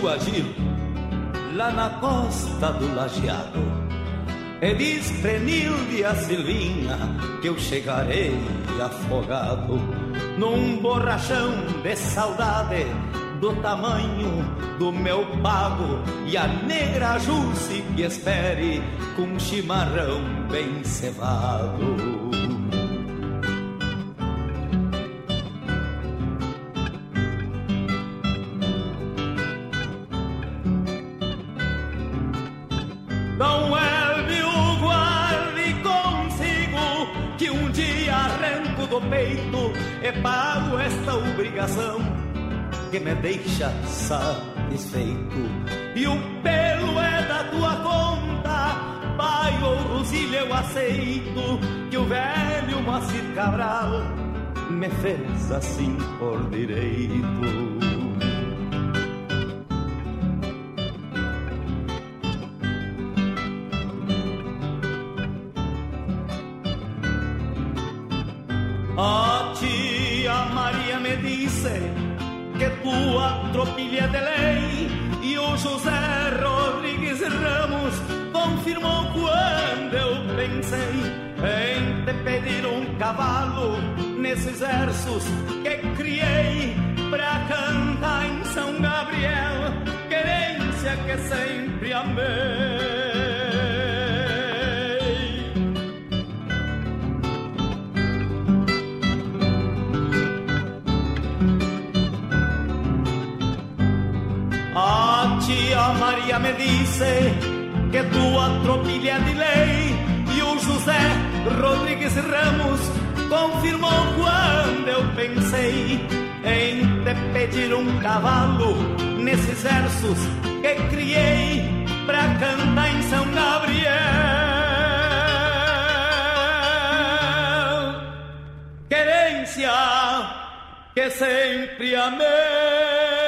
Tio Agil, lá na costa do lajeado. E diz Prenilde a Silvinha que eu chegarei afogado num borrachão de saudade do tamanho do meu pago e a negra Jusce que espere com chimarrão bem cevado. Que me deixa satisfeito. E o pelo é da tua conta, pai ou Rosilha eu aceito, que o velho Moacir Cabral me fez assim por direito. Nesses versos que criei pra cantar em São Gabriel, querência que sempre amei. tia Maria me disse que tua tropilha de lei e o José Rodrigues Ramos confirmou quando eu pensei em te pedir um cavalo nesses versos que criei pra cantar em São Gabriel. Querência que sempre amei.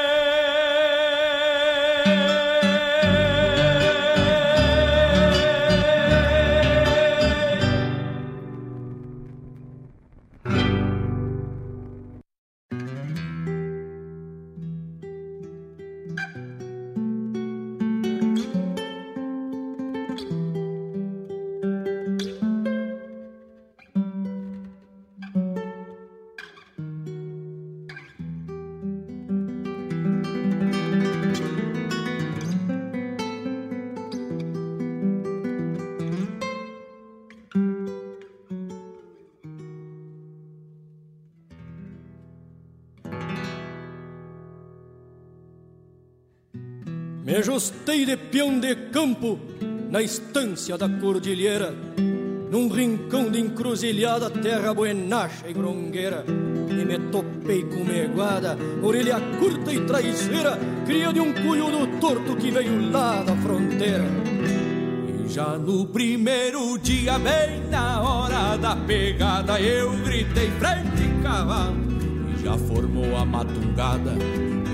Ajustei de peão de campo na estância da cordilheira. num rincão de encruzilhada, terra buenacha e grongueira. E me topei com meguada, orelha curta e traiçeira, cria de um cunhudo torto que veio lá da fronteira. E já no primeiro dia, bem na hora da pegada, eu gritei frente cavalo, já formou a matungada.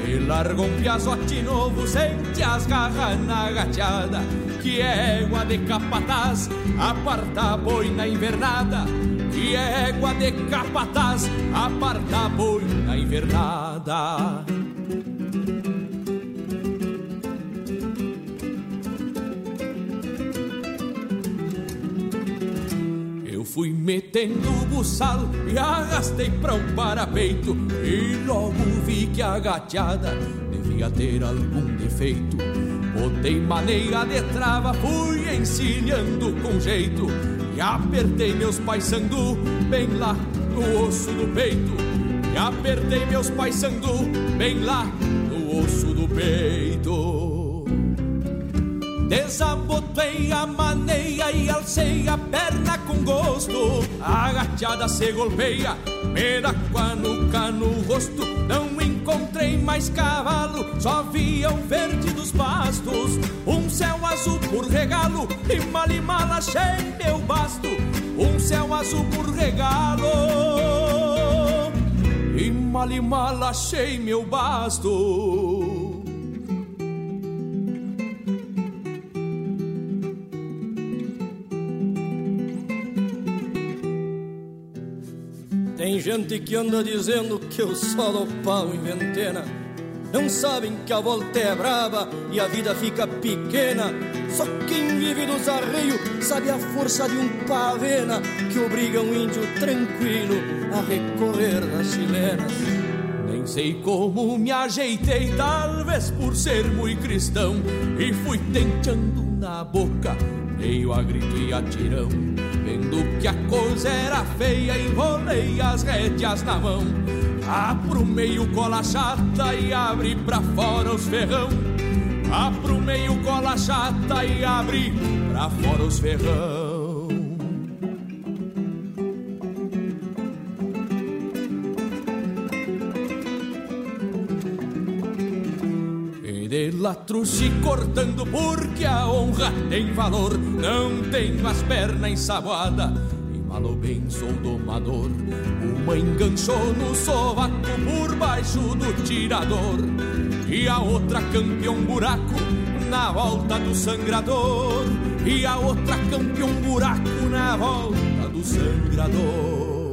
E largou um piazote novo, sente as garras na gateada Que égua de capataz, aparta boi na invernada Que égua de capataz, aparta boi na invernada Fui metendo o buçal e arrastei para o parapeito. E logo vi que a gateada devia ter algum defeito. Botei maneira de trava, fui encilhando com jeito. E apertei meus paisandu bem lá no osso do peito. E apertei meus paisandu bem lá no osso do peito Desabotei a maneia e alcei a perna com gosto. Agachada se golpeia, me dá com a nuca no rosto. Não encontrei mais cavalo, só via o verde dos pastos. Um céu azul por regalo e mal e mal achei meu basto. Um céu azul por regalo e mal e mal achei meu basto. Gente que anda dizendo que eu só dou pau em ventena. Não sabem que a volta é brava e a vida fica pequena. Só quem vive dos arreios sabe a força de um pavena que obriga um índio tranquilo a recorrer das chilenas. Nem sei como me ajeitei, talvez por ser muito cristão, e fui tentando na boca meio a grito e a tirão. Vendo que a coisa era feia, enrolei as rédeas na mão. Abro meio cola chata e abri pra fora os ferrão. Abro meio cola chata e abri pra fora os ferrão. Lá trouxe cortando porque a honra tem valor. Não tenho as pernas ensaboadas e malo bem sou domador. Uma enganchou no sovaco por baixo do tirador e a outra campeão buraco na volta do sangrador. E a outra campeão buraco na volta do sangrador.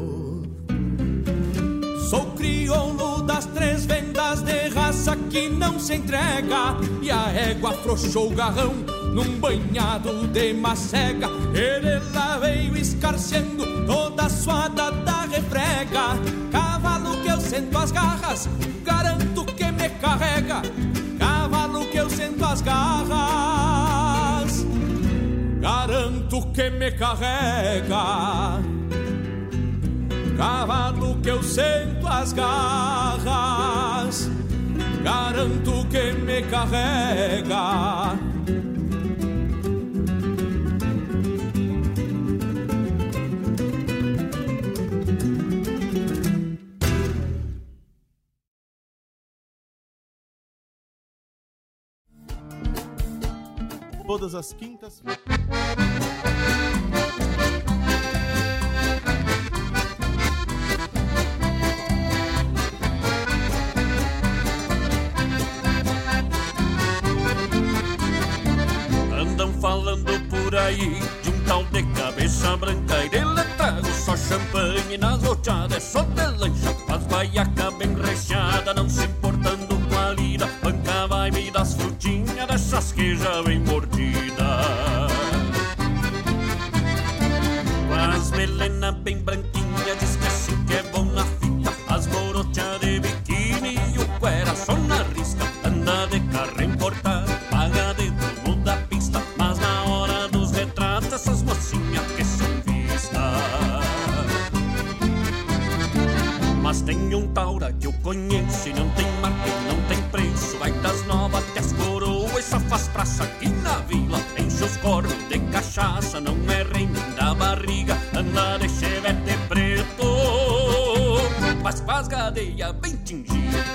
Sou crioulo das três vendas de raça que não se entrega. E a égua afrouxou o garrão num banhado de macega Ele lá veio escarceando toda a suada da refrega. Cavalo que eu sento as garras, garanto que me carrega. Cavalo que eu sento as garras, garanto que me carrega Cavalo que eu sento as garras, garanto que me carrega. Todas as quintas. Aí de um tal de cabeça branca e dele trago só champanhe nas loteadas, só de lancha, as baiaca bem recheada, não se importando com a lida, banca vai me das frutinhas dessas que já vem mordida. As melena bem branquinha, diz que gadeias bem tingidas.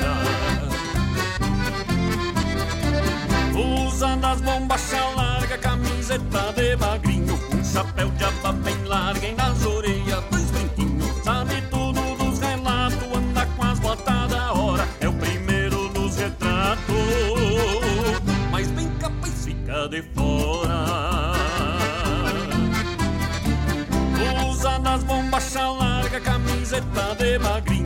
Usando as bombachas larga, camiseta de magrinho, um chapéu de aba bem larga e nas orelhas dois brinquinhos. Sabe tudo dos relatos, anda com as botas da hora, é o primeiro dos retratos, mas bem capaz fica de fora. Usa nas bombachas larga, camiseta de magrinho,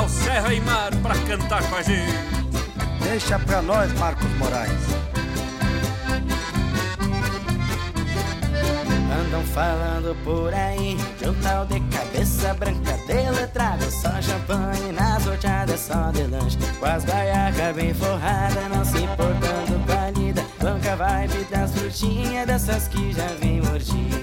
musical Serra e Mar, pra cantar com a gente. Deixa pra nós, Marcos Moraes. Andam falando por aí de um tal de cabeça branca de letrado Só champanhe nas orchadas, só de lanche Com as baiacas bem forradas, não se importando com a lida Banca vibe das frutinhas, dessas que já vem mordida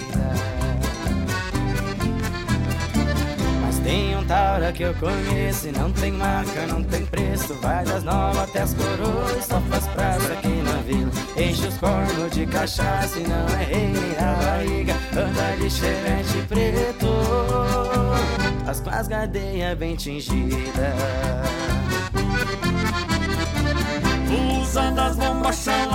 tem um taura que eu conheço e não tem marca, não tem preço. Vai das novas até as coroas, só faz praça aqui na vila Enche os cornos de cachaça e não é rei nem a barriga. Anda de chevette preto As com as gadeias bem tingidas. Usa das bombachas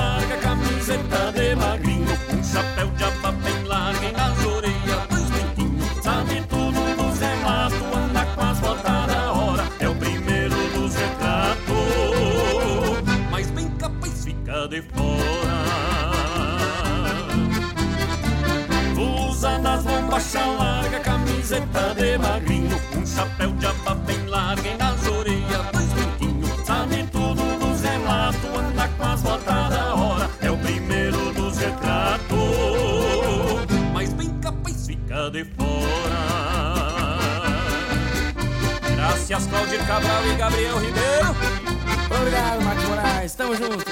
camiseta de magrinho Um chapéu de aba bem larga e nas orelhas dois brinquinhos Sabe tudo dos relatos, anda com as botas da hora. É o primeiro dos retratos Mas bem capaz fica de fora. Graças Claudio Cabral e Gabriel Ribeiro. Obrigado, Marcos Moraes, tamo junto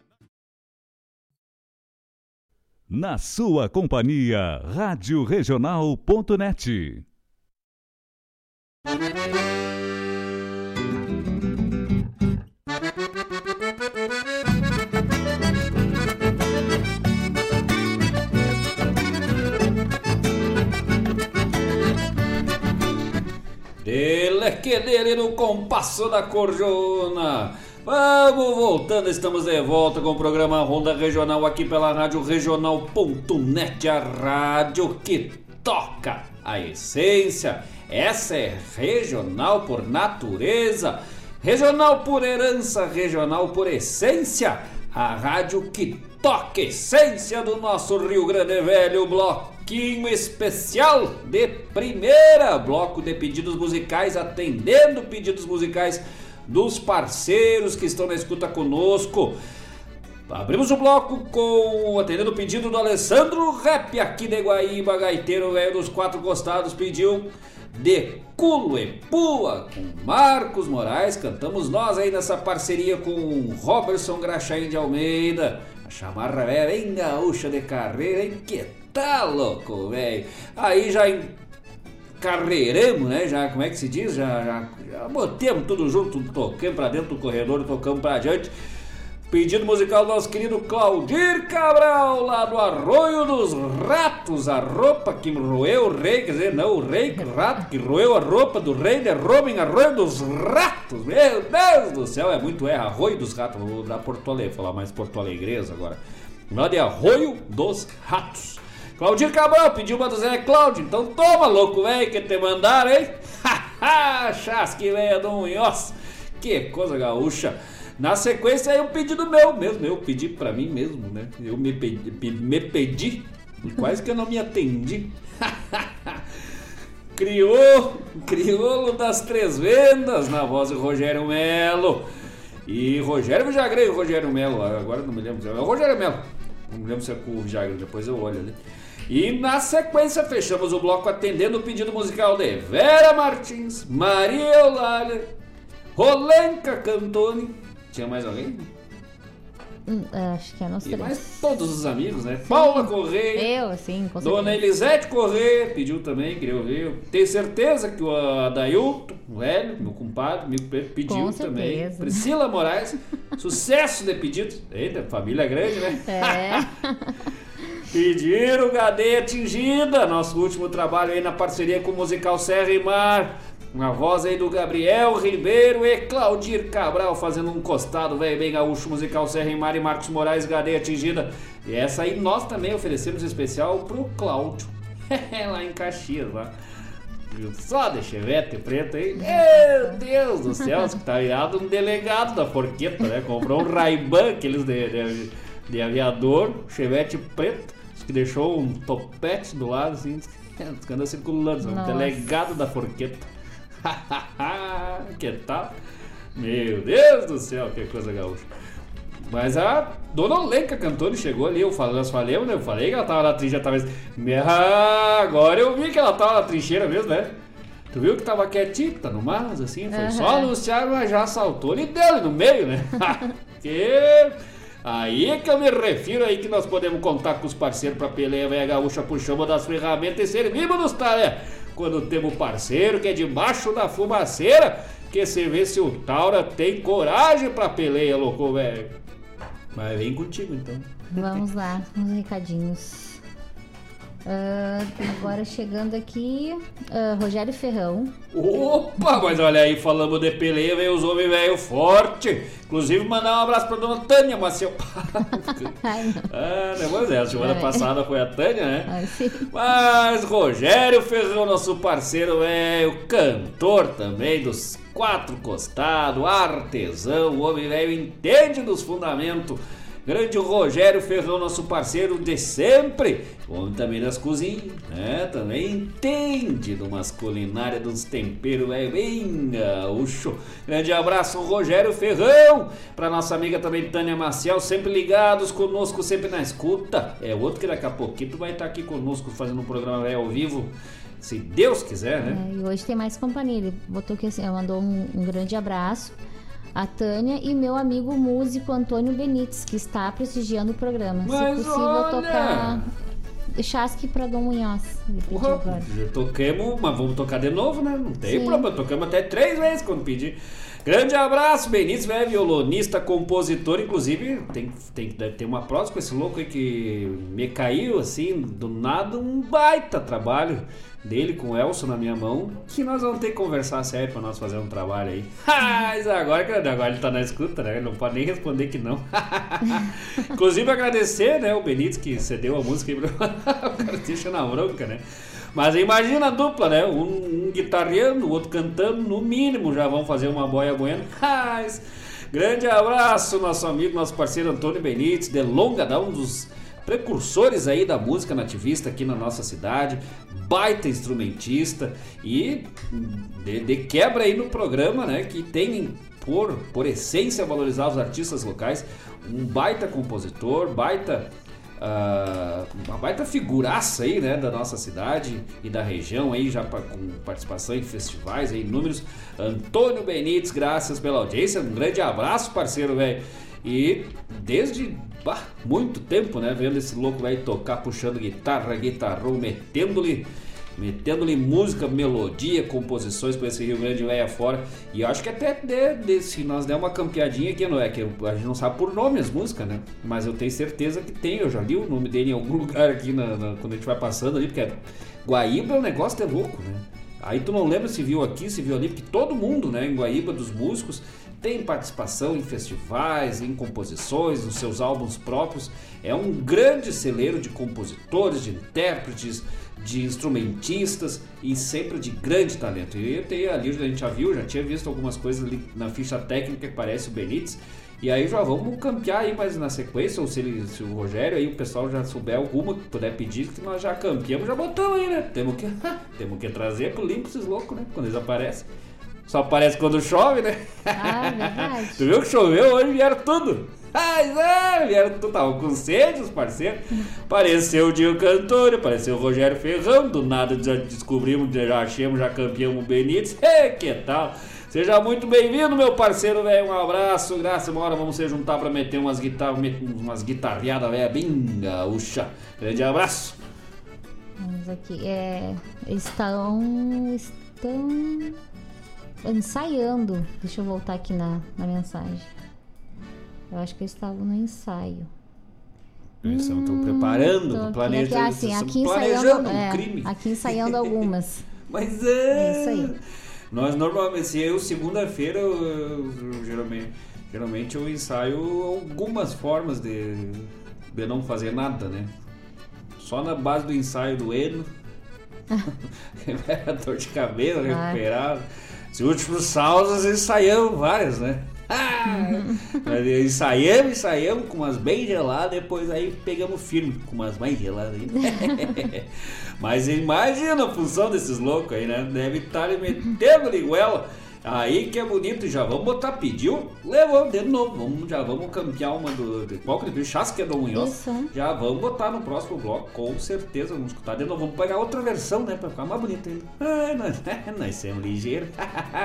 Na sua companhia, Rádio Regional.net. Dele que dele no compasso da corjona. Vamos voltando, estamos de volta com o programa Ronda Regional aqui pela Rádio Regional.net, a rádio que toca a essência. Essa é regional por natureza, regional por herança, regional por essência. A rádio que toca a essência do nosso Rio Grande Velho, bloquinho especial de primeira, bloco de pedidos musicais, atendendo pedidos musicais dos parceiros que estão na escuta conosco. Abrimos o bloco com atendendo o pedido do Alessandro Rap aqui de Guaíba, gaiteiro velho dos quatro costados, pediu de Culo e Pua com Marcos Moraes. Cantamos nós aí nessa parceria com Robertson Graxaim de Almeida. A chamarra é bem gaúcha de carreira, hein? Que tá louco, velho. Aí já carreiramos, né? Já, como é que se diz? Já, já botemos tudo junto, tocamos pra dentro do corredor, tocamos pra diante. Pedido musical do nosso querido Claudir Cabral, lá do Arroio dos Ratos, a roupa que roeu o rei, quer dizer, não, o rei que rato que roeu a roupa do rei de em Arroio dos Ratos. Meu Deus do céu, é muito é, Arroio dos Ratos, vou dar Porto Alegre, falar mais Porto Alegres agora. Lá de Arroio dos Ratos. Claudir Cabral pediu uma do Zé Cláudio, então toma, louco velho, que te mandaram, hein? Velho do Munhoz, que coisa gaúcha. Na sequência, aí um pedido meu mesmo, eu pedi pra mim mesmo, né? Eu me pedi, me pedi quase que eu não me atendi. Criou, crioulo das três vendas, na voz do Rogério Melo. E Rogério Vijagrei, Rogério Melo, agora não me lembro, é o Rogério Melo. Não me lembro se é com o Vijagrei, depois eu olho ali. E na sequência fechamos o bloco atendendo o pedido musical de Vera Martins, Maria Eulália, Rolenca Cantoni. Tinha mais alguém? Hum, acho que é nós E três. mais todos os amigos, né? Paula Correia. Eu, sim, com Dona. Elisete Correia pediu também, queria ouvir. Tenho certeza que o Adailton, o velho, meu compadre, preto, pediu Com também. certeza. Priscila Moraes, sucesso de pedidos. Eita, família grande, né? É. Pediram Gadeia Atingida, nosso último trabalho aí na parceria com o musical Serra e Mar. Uma voz aí do Gabriel Ribeiro e Claudir Cabral fazendo um costado, velho, bem gaúcho, musical Serra e Mar e Marcos Moraes, Gadeia Atingida. E essa aí nós também oferecemos especial pro Cláudio, lá em Caxias, lá. Só de chevette preto aí. Meu Deus do céu, que tá virado um delegado da porqueta, né? Comprou um Ray-Ban, aqueles de, de, de aviador, chevette preto, que deixou um topete do lado, assim, que anda circulando, Nossa. delegado da porqueta. que tal? Meu Deus do céu, que coisa gaúcha. Mas a dona Lenca Cantoni chegou ali, eu falei, nós falamos, né? Eu falei que ela tava na trincheira, talvez. Ah, agora eu vi que ela tava na trincheira mesmo, né? Tu viu que tava quietita no mas assim, foi Aham. só anunciar, mas já saltou ali dele no meio, né? que... Aí é que eu me refiro aí que nós podemos contar com os parceiros pra peleia velha gaúcha puxamos das ferramentas e servimos-nos, tá, né? Quando temos parceiro que é debaixo da fumaceira, que você vê se o Taura tem coragem pra peleia, louco, velho. Mas vem contigo então. Vamos lá, uns recadinhos. Ah, agora chegando aqui, ah, Rogério Ferrão. Opa, mas olha aí, falamos de peleia, veio os homens velho forte. Inclusive, mandar um abraço pra dona Tânia Maciel. Ai, não. ah, né, é, a semana Ai. passada foi a Tânia, né? Ai. Mas Rogério Ferrão, nosso parceiro, é o cantor também dos quatro costados, artesão, o homem velho entende dos fundamentos. Grande Rogério Ferrão, nosso parceiro de sempre, homem também das cozinhas, né? Também entende de umas culinárias, dos temperos, velho, bem gaúcho. Grande abraço, Rogério Ferrão, pra nossa amiga também Tânia Maciel, sempre ligados conosco, sempre na escuta. É outro que daqui a pouquinho vai estar aqui conosco fazendo um programa ao vivo, se Deus quiser, né? É, e hoje tem mais companhia. Ele botou que assim, mandou um, um grande abraço a Tânia e meu amigo músico Antônio Benites, que está prestigiando o programa. Mas Se possível, olha! tocar chasque para Dom Munhoz. Porra, agora. já toquemos, mas vamos tocar de novo, né? Não tem Sim. problema, tocamos até três vezes quando pedir. Grande abraço, Benítez, velho, violonista, compositor, inclusive tem, tem, deve ter uma próxima com esse louco aí que me caiu assim, do nada, um baita trabalho dele com o Elson na minha mão, que nós vamos ter que conversar sério pra nós fazer um trabalho aí. Mas agora, agora ele tá na escuta, né? Ele não pode nem responder que não. Inclusive agradecer, né, o Benítez que cedeu a música aí pra... o cara deixa na bronca, né? Mas imagina a dupla, né? Um, um guitarreando, o outro cantando, no mínimo já vão fazer uma boia bueno. Grande abraço, nosso amigo, nosso parceiro Antônio Benítez, de longa data, um dos precursores aí da música nativista aqui na nossa cidade, baita instrumentista e de, de quebra aí no programa, né? Que tem por, por essência valorizar os artistas locais, um baita compositor, baita Uh, uma baita figuraça aí, né, da nossa cidade e da região aí, já com participação em festivais aí, números. Antônio Benites, graças pela audiência. Um grande abraço, parceiro, velho. E desde bah, muito tempo, né, vendo esse louco aí tocar, puxando guitarra, guitarrão, metendo-lhe metendo-lhe música, melodia, composições para esse Rio Grande velho afora. E acho que até de, de, se nós der uma campeadinha aqui, não é que a gente não sabe por nome as músicas, né? Mas eu tenho certeza que tem, eu já li o nome dele em algum lugar aqui na, na, quando a gente vai passando ali, porque Guaíba é um negócio é louco, né? Aí tu não lembra se viu aqui, se viu ali, porque todo mundo, né, em Guaíba, dos músicos, tem participação em festivais, em composições, nos seus álbuns próprios. É um grande celeiro de compositores, de intérpretes, de instrumentistas e sempre de grande talento. E tem ali, a gente já viu, já tinha visto algumas coisas ali na ficha técnica que parece o Benítez. E aí já vamos campear aí mais na sequência, ou se, ele, se o Rogério aí, o pessoal já souber alguma que puder pedir, que nós já campeamos, já botamos aí, né? Temos que, temos que trazer pro limpo esses loucos, né? Quando eles aparecem. Só aparece quando chove, né? Ah, verdade. tu viu que choveu hoje vieram tudo. Mas é, vieram tudo, tava com sede os parceiros. Apareceu o Dio Cantor, apareceu o Rogério Ferrão, do nada já descobrimos, já achamos, já campeamos o Benítez. Que tal? Seja muito bem-vindo, meu parceiro, velho. Um abraço, graças a hora vamos se juntar pra meter umas guitarras, umas guitarreadas, velho, bem gaúcha. Grande abraço. Vamos aqui, é, estão, estão ensaiando. Deixa eu voltar aqui na, na mensagem. Eu acho que eles estavam no ensaio. Eles estão hum, preparando, planejando. Assim, aqui ensaiando, um é, crime. Aqui ensaiando algumas. Mas é. É isso aí. Nós normalmente, se eu segunda-feira, geralmente, geralmente eu ensaio algumas formas de, de não fazer nada, né? Só na base do ensaio do Eno. dor de cabelo, recuperado. Os últimos saltos ensaiamos várias, né? ensaiamos, ensaiamos com umas bem geladas, depois aí pegamos firme com umas mais geladas ainda. Mas imagina a função desses loucos aí, né? Deve estar metendo liguela Aí que é bonito, já vamos botar, pediu, levou de novo, vamos, já vamos campear uma do. De, qual que Chasque é do Munhoz. Já vamos botar no próximo bloco, com certeza, vamos escutar de novo. Vamos pegar outra versão, né? Pra ficar mais bonito ainda. Ai, nós, nós somos ligeiros.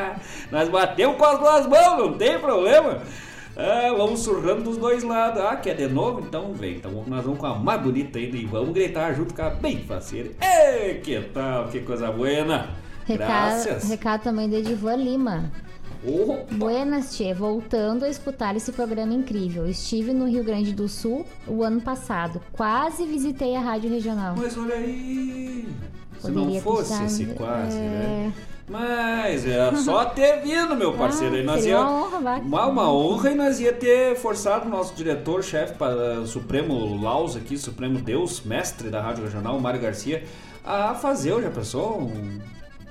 nós batemos com as duas mãos, não tem problema. Ah, vamos surrando dos dois lados. Ah, quer de novo? Então vem. Então nós vamos com a mais bonita ainda e vamos gritar junto com a bem faceira. Ei, que tal? Que coisa buena! Recado, recado também de Edivan Lima. Opa. Buenas, Tchê. Voltando a escutar esse programa incrível. Estive no Rio Grande do Sul o ano passado. Quase visitei a rádio regional. Mas olha aí. Se não fosse esse quase, é... né? Mas é só ter vindo, meu parceiro. Ah, nós ia, uma honra, uma, uma, honra e nós ia ter forçado o nosso diretor, chefe, para uh, Supremo Laus aqui, Supremo Deus, mestre da Rádio Regional, Mário Garcia, a fazer, já pensou? Um,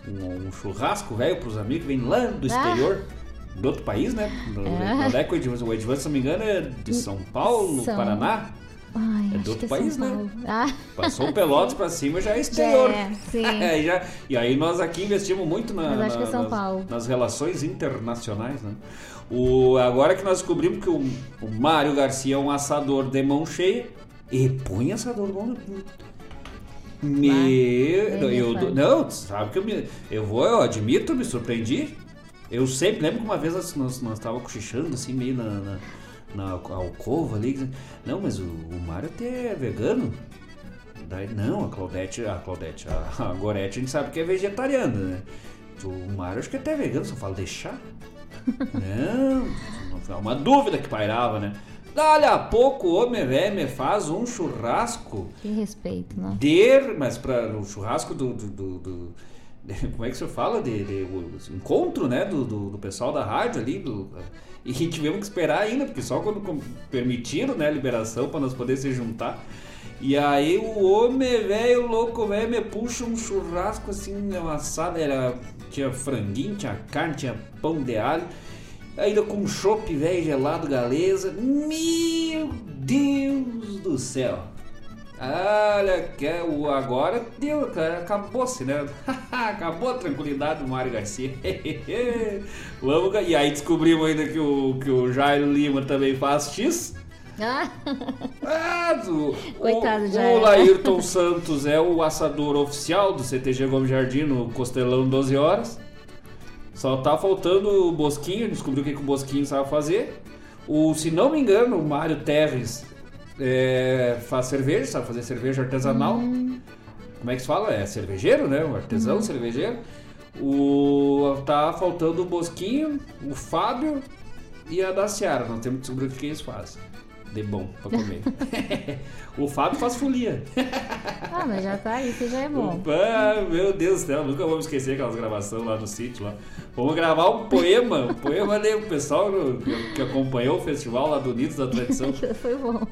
um, um churrasco velho para os amigos que vêm lá do ah. exterior. Ah. Do outro país, né? Do, ah. é que o Edvan, o Edvan, se não me engano, é de São Paulo, São... Paraná. Ai, é do outro é país, né? Ah. Passou o Pelotas pra cima já é exterior. É, sim. é, já, e aí nós aqui investimos muito na, na, é nas, nas relações internacionais, né? O, agora que nós descobrimos que o, o Mário Garcia é um assador de mão cheia, e põe assador bom meu, eu, não, sabe que eu me, eu vou, eu admito, eu me surpreendi. Eu sempre lembro que uma vez nós, nós, nós tava cochichando assim meio na, na, na alcova ali. Não, mas o, o Mário até é vegano. Daí, não, a Claudete, a Claudete, a, a Gorete a gente sabe que é vegetariana, né? O Mário acho que é até vegano, só fala deixar. não, não, uma dúvida que pairava, né? Dali a pouco o homem velho me faz um churrasco. Que respeito, né? De, mas para o churrasco do, do, do, do como é que você fala? De, de o encontro, né? Do, do, pessoal da rádio ali. E tivemos que esperar ainda, porque só quando permitiram né, a liberação para nós poder se juntar. E aí o homem velho, louco velho, me puxa um churrasco assim, amassado. Era, tinha franguinho, tinha carne, tinha pão de alho. Ainda com chopp velho gelado galesa. Meu Deus do céu! Olha, que é agora deu, acabou-se, né? acabou a tranquilidade do Mário Garcia. Vamos, e aí descobrimos ainda que o, que o Jairo Lima também faz X. Ah, Ah, o, Coitado, o, já o. Laírton Santos é o assador oficial do CTG Gomes Jardim no Costelão 12 horas. Só tá faltando o Bosquinho, descobriu o que, que o Bosquinho sabe fazer. O, se não me engano, o Mário Terres é, faz cerveja, sabe fazer cerveja artesanal. Como é que se fala? É cervejeiro, né? Um artesão Uhum. cervejeiro. O, tá faltando o Bosquinho, o Fábio e a da Seara. Não temos que descobrir o que, que eles fazem. De bom pra comer. o Fábio faz folia. ah, mas já tá, isso já é bom. Ah, meu Deus do céu, nunca vamos esquecer aquelas gravações lá no sítio lá. Vamos gravar um poema, um poema ali, o pessoal que, que acompanhou o festival lá do Unidos da Tradição. Foi bom.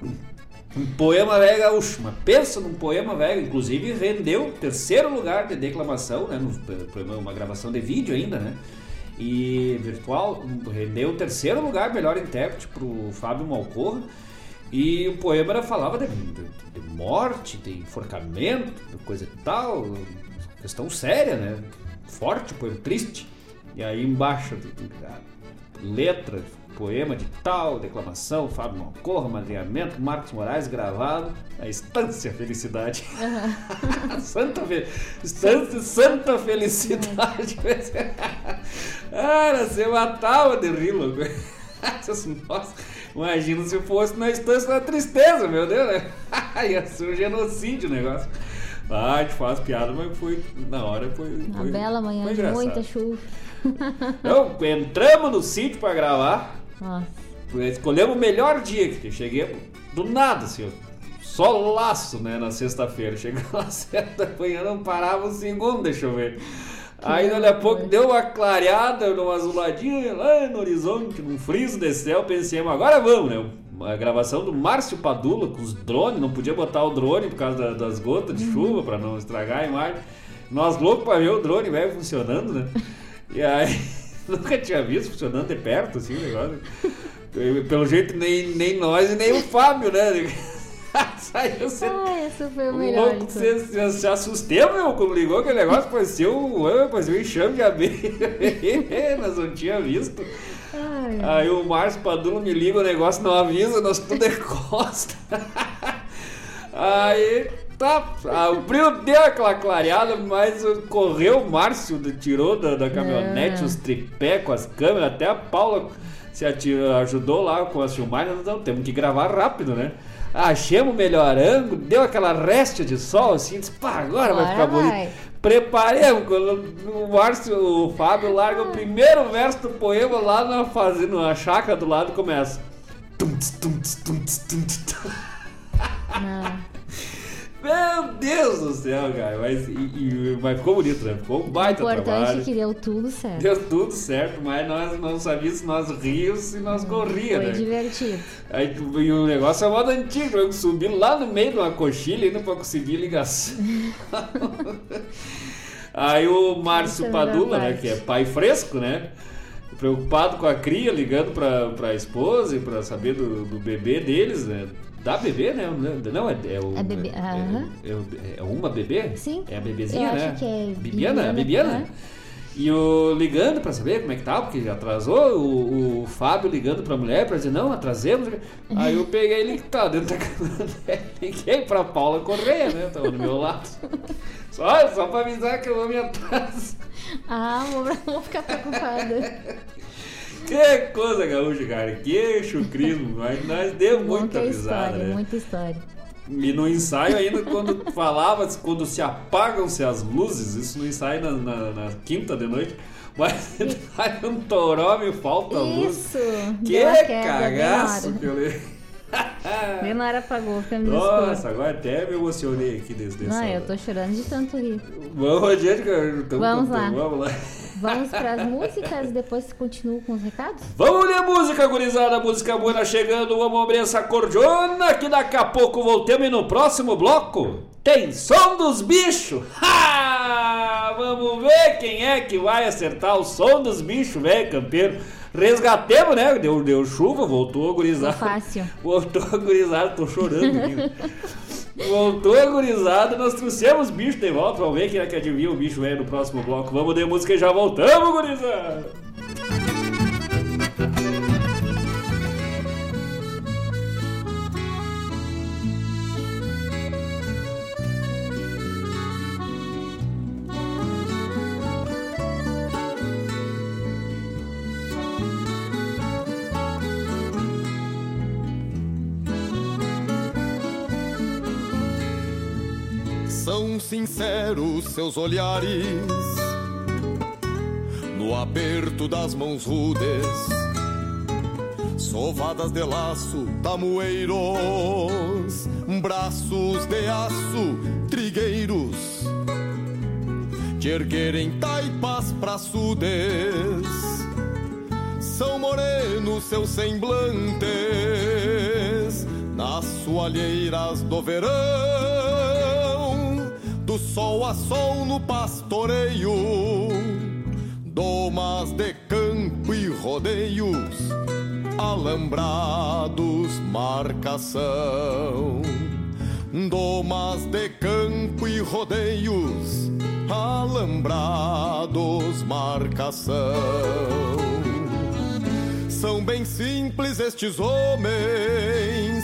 Um poema velho gaúcho, mas pensa num poema velho, inclusive rendeu terceiro lugar de declamação, né? No, uma gravação de vídeo ainda, né? E virtual, rendeu terceiro lugar, melhor intérprete pro Fábio Malcorra. E o poema era, falava de, de, de morte, de enforcamento, coisa e tal, questão séria, né? Forte, poema triste. E aí embaixo, letra, poema de tal, declamação, Fábio Malcorra, madrinhamento, Marcos Moraes gravado, a Estância Felicidade. Santa, fe... Estância, Santa Felicidade. Cara, você matava de rir, louco. Nossa, imagina se fosse na Estância da Tristeza, meu Deus, né? Ia ser um genocídio o negócio. Ah, gente faz piada, mas foi, na hora foi. Uma foi bela manhã foi de muita chuva. Então, entramos no sítio pra gravar. Nossa. Escolhemos o melhor dia que cheguei do nada, assim, ó. Solaço, né, na sexta-feira. Chegamos na sexta manhã, não parava um segundo de chover. Aí, daqui a pouco, deu uma clareada, numa azuladinha, lá no horizonte, num friso de céu. Pensemos, agora vamos, né? A gravação do Márcio Padula com os drones, não podia botar o drone por causa da- das gotas de chuva, pra não estragar a imagem. Nós loucos pra ver o drone velho funcionando, né? E aí, nunca tinha visto funcionando de perto, assim, o negócio. Pelo jeito, nem, nem nós e nem o Fábio, né? Saiu você. Ah, esse foi o melhor. louco, você, você se assustei, meu, quando ligou aquele negócio, parecia um, parecia um enxame de abelha. nós não tínhamos visto. Ai, Aí o Márcio Padula me liga, o negócio não avisa, nós tudo é costa. Aí, tá, o primo deu aquela clareada, mas correu o Márcio, tirou da, da caminhonete É. os tripé com as câmeras, até a Paula se atirou, ajudou lá com as filmagens, então temos que gravar rápido, né? Achamos o melhor ângulo, deu aquela réstia de sol assim, disse, pá, agora vai ficar bonito. Preparemos, o Márcio, o Fábio larga o primeiro verso do poema lá na fazenda, na chácara do lado começa. Tum, tum, tum, tss, tum, tss, tum. Não. Meu Deus do céu, cara. Mas, e- e- mas ficou bonito, né? Ficou um O baita importante trabalho. é que deu tudo certo. Deu tudo certo, mas nós não sabíamos se nós ríamos e nós corríamos, Foi né? divertido. Aí, e o negócio é modo antigo, eu subi lá no meio de uma coxilha ainda pra conseguir ligação. Aí o Márcio é a Padula, né, que é pai fresco, né? Preocupado com a cria, ligando pra, pra esposa e pra saber do, do bebê deles, né? Da bebê, né? Não, é, é o. É bebê, é- aham. é, o- é uma bebê? Sim. É a bebezinha, Eu né? acho que é Bibiana? Bibiana, Bibiana? E o ligando pra saber como é que tá, porque atrasou, o, o Fábio ligando pra mulher pra dizer, não, atrasemos. Aí eu peguei ele que tá dentro da caminhonete, liguei pra Paula Correia, né? Tava do meu lado. Só, só pra avisar que eu vou me atrasar. Ah, vou ficar preocupada. Que coisa gaúcha, cara. Que chucrismo. Mas nós demos muita muita risada, história, né? muita história. E no ensaio ainda, quando falava, quando se apagam-se as luzes, isso no ensaio na, na- na quinta de noite, mas sai um toró, me falta luz. Isso! Que deu queda, cagaço que eu levei. na hora. Bem na hora apagou, ficamos Nossa, agora até me emocionei aqui desde Não, eu tô chorando de tanto rir. Vamos adiante, cara. Vamos lá. Vamos lá. Vamos pras músicas e depois continuo com os recados? Vamos ler música, gurizada. Música boa chegando. Vamos abrir essa cordiona que daqui a pouco voltamos e no próximo bloco tem som dos bichos. Ha! Vamos ver quem é que vai acertar o som dos bichos, velho, campeiro. Resgatemos, né? Deu, deu chuva, voltou a gurizada. Fácil. Voltou a gurizada, tô chorando. Voltou a gurizada, nós trouxemos bicho de volta. Vamos ver quem é que adivinha o bicho velho no próximo bloco. Vamos de música e já voltamos, gurizada. Sinceros seus olhares. No aperto das mãos rudes, sovadas de laço, tamoeiros, braços de aço, trigueiros, de erguerem taipas praçudes, são morenos seus semblantes, nas soalheiras do verão, do sol a sol no pastoreio domas de campo e rodeios, alambrados, marcação. Domas de campo e rodeios, alambrados, marcação. São bem simples estes homens,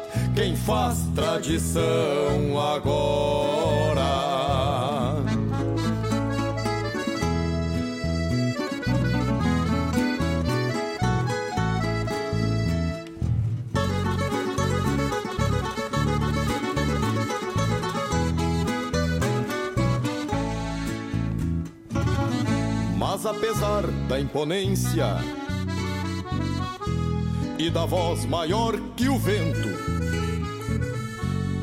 Faz tradição agora. Mas apesar da imponência e da voz maior que o vento,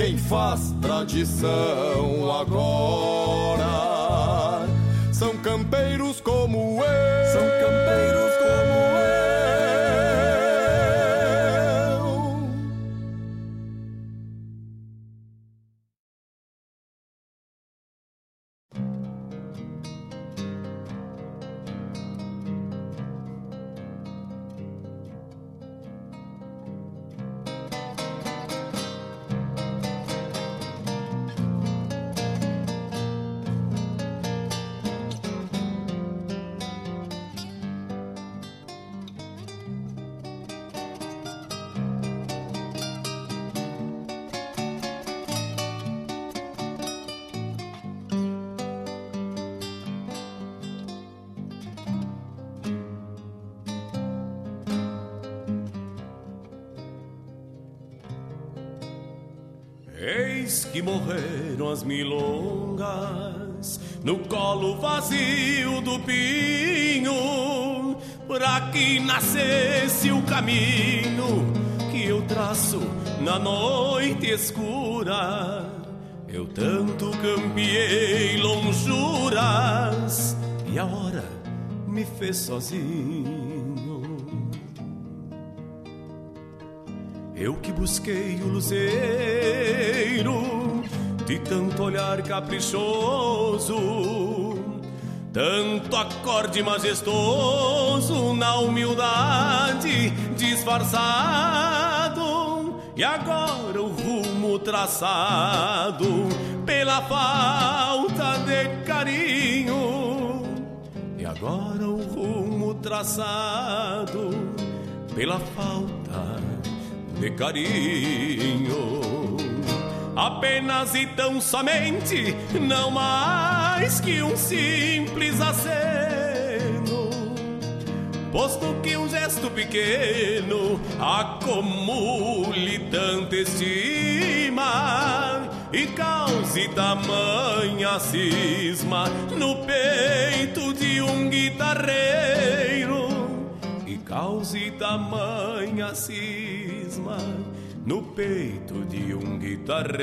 Quem faz tradição agora são campeiros como eu. São que morreram as milongas no colo vazio do pinho, pra que nascesse o caminho que eu traço na noite escura. Eu tanto campeei lonjuras e a hora me fez sozinho. Eu que busquei o luzeiro de tanto olhar caprichoso, tanto acorde majestoso na humildade disfarçado, e agora o rumo traçado pela falta de carinho, e agora o rumo traçado pela falta de carinho apenas e tão somente, não mais que um simples aceno. Posto que um gesto pequeno acumule tanta estima e cause tamanha cisma no peito de um guitarreiro e cause tamanha cisma no peito de um guitarreiro.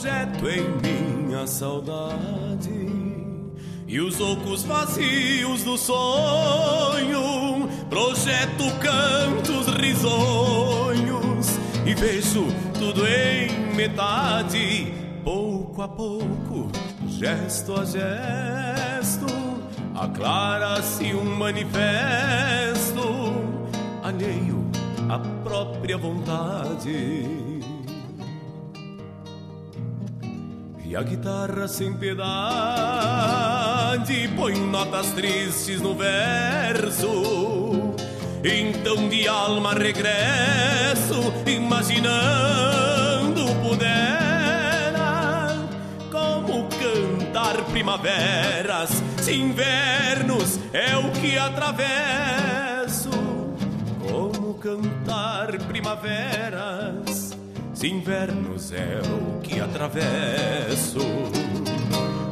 Projeto em minha saudade. E os ocos vazios do sonho projeto cantos risonhos. E vejo tudo em metade pouco a pouco gesto a gesto aclara-se um manifesto alheio à própria vontade E a guitarra sem piedade põe notas tristes no verso. Então de alma regresso, imaginando pudera como cantar primaveras, se invernos é o que atravesso. Como cantar primaveras invernos é o que atravesso.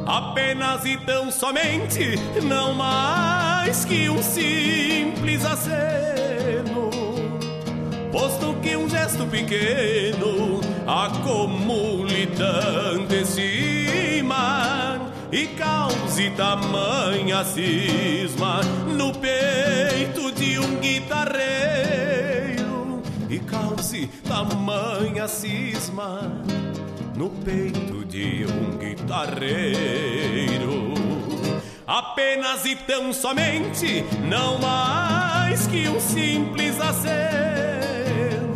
Apenas e tão somente, não mais que um simples aceno. Posto que um gesto pequeno acumule tanta estima e cause tamanha cisma no peito de um guitarreiro cause tamanha cisma no peito de um guitarreiro. Apenas e tão somente, não mais que um simples aceno,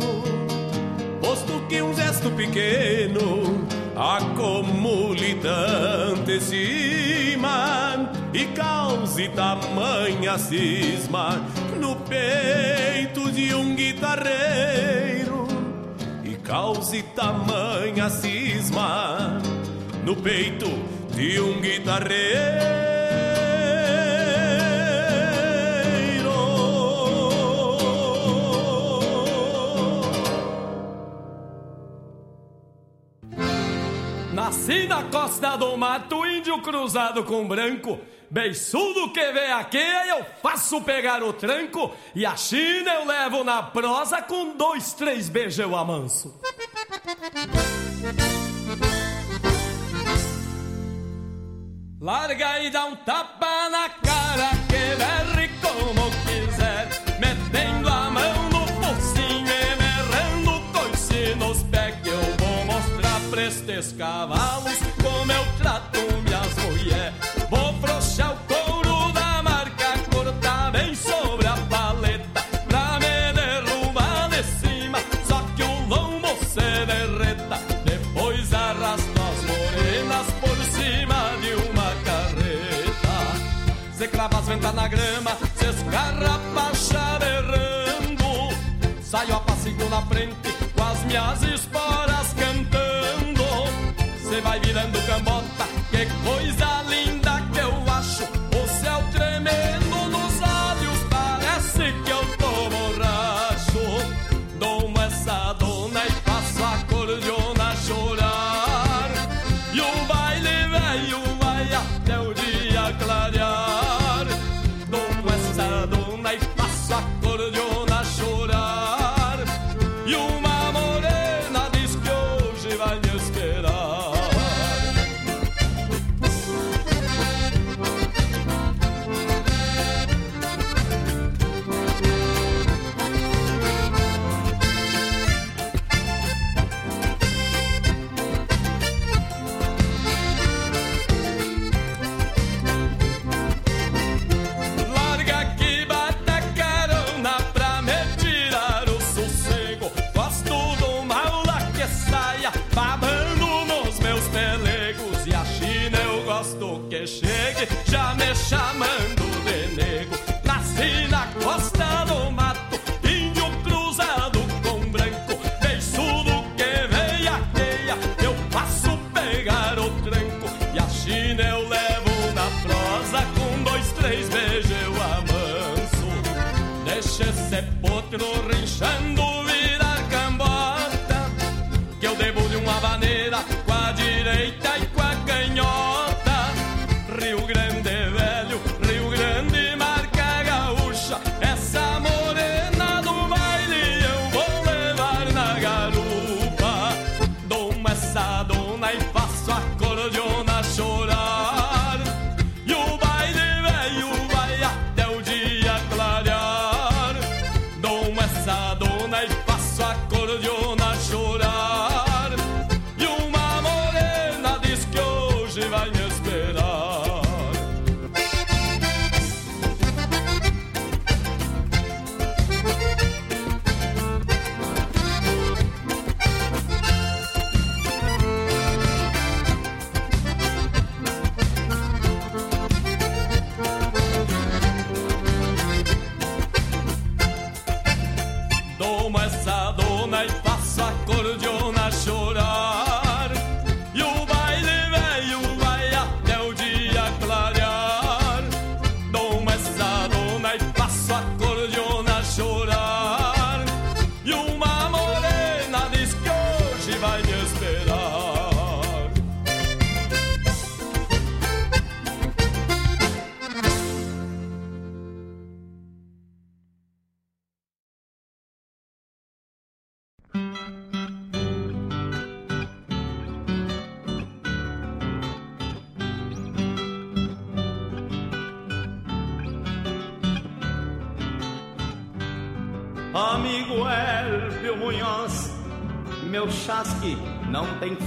posto que um gesto pequeno acumule tanta estima e cause tamanha cisma peito de um guitarreiro e cause tamanha cisma no peito de um guitarreiro. Nasci na costa do mato, índio cruzado com branco. Beiçudo que vem aqui, eu faço pegar o tranco e a China eu levo na prosa com dois, três beijos eu amanso. Larga e dá um tapa na cara que berre é como quiser, metendo a mão no focinho e merrando coice nos pés que eu vou mostrar pra estes cavalos como eu Saio a passinho na frente com as minhas esporas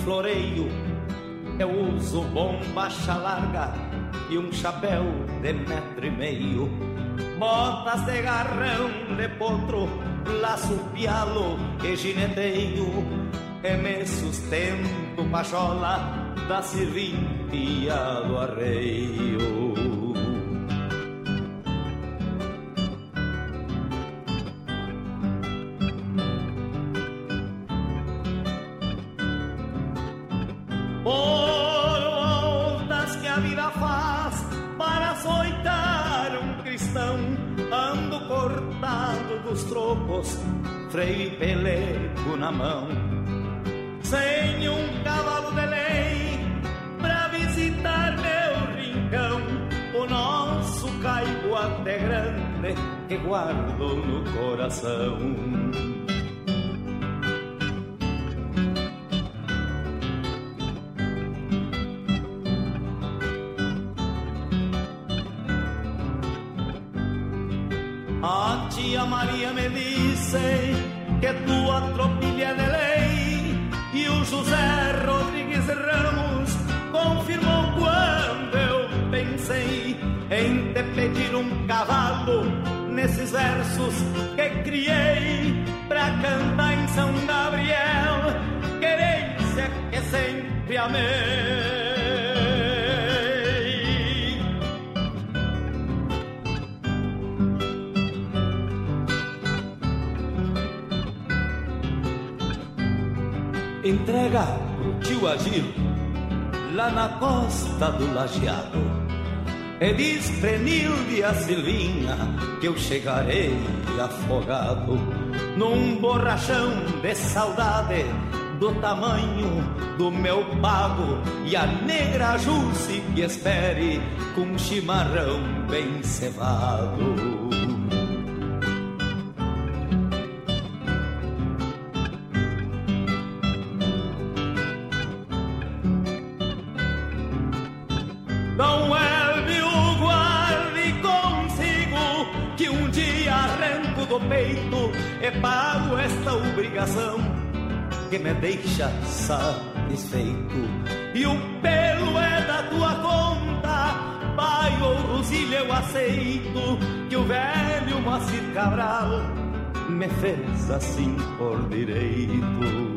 floreio é eu uso bombacha larga e um chapéu de metro e meio. Botas de garrão de potro, laço pialo e gineteio. E me sustento pachola da cirrintia do arreio. cortado dos tropos, freio e peleco na mão. Sem um cavalo de lei pra visitar meu rincão, o nosso caibo até grande que guardo no coração. Maria me disse que tua tropilha de lei e o José Rodrigues Ramos confirmou quando eu pensei em te pedir um cavalo nesses versos que criei pra cantar em São Gabriel, querência que sempre amei. Entrega pro tio Agil, lá na costa do Lajeado. E diz Prenilde a Silvinha que eu chegarei afogado num borrachão de saudade do tamanho do meu pago e a negra Jusce que espere com chimarrão bem cevado. E pago esta obrigação que me deixa satisfeito. E o pelo é da tua conta, pai ou Rosilha eu aceito, que o velho Moacir Cabral me fez assim por direito.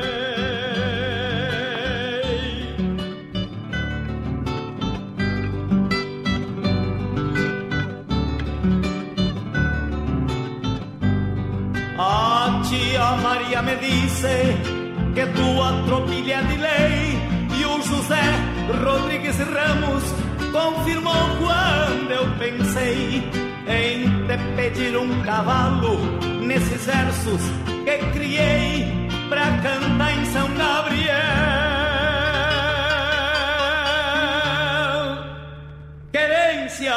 Me disse que tua tropilha de lei e o José Rodrigues Ramos confirmou quando eu pensei em te pedir um cavalo nesses versos que criei pra cantar em São Gabriel. Querência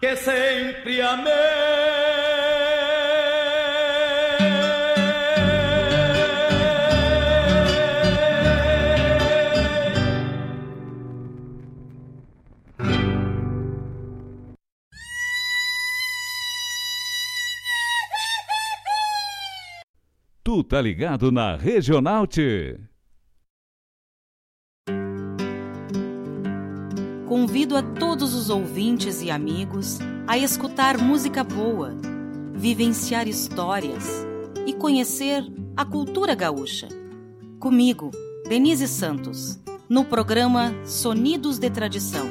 que sempre amei. Tá ligado na Regional T. Convido a todos os ouvintes e amigos a escutar música boa, vivenciar histórias e conhecer a cultura gaúcha. Comigo, Denise Santos, no programa Sonidos de Tradição,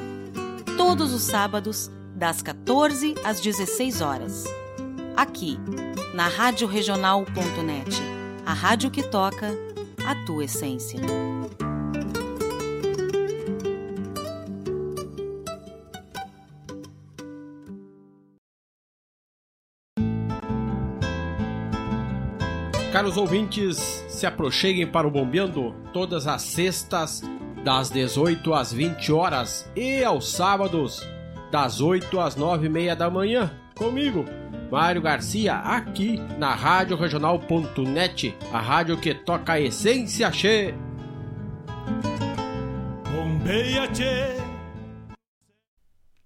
todos os sábados, das 14 às 16 horas. Aqui, na radioregional.net a rádio que toca a tua essência. Caros ouvintes, se aproxeguem para o Bombeando todas as sextas, das 18 às 20 horas e aos sábados, das 8 às 9 e meia da manhã, comigo, Mário Garcia, aqui na Rádio Regional.net, a rádio que toca a essência che. Bombeia che.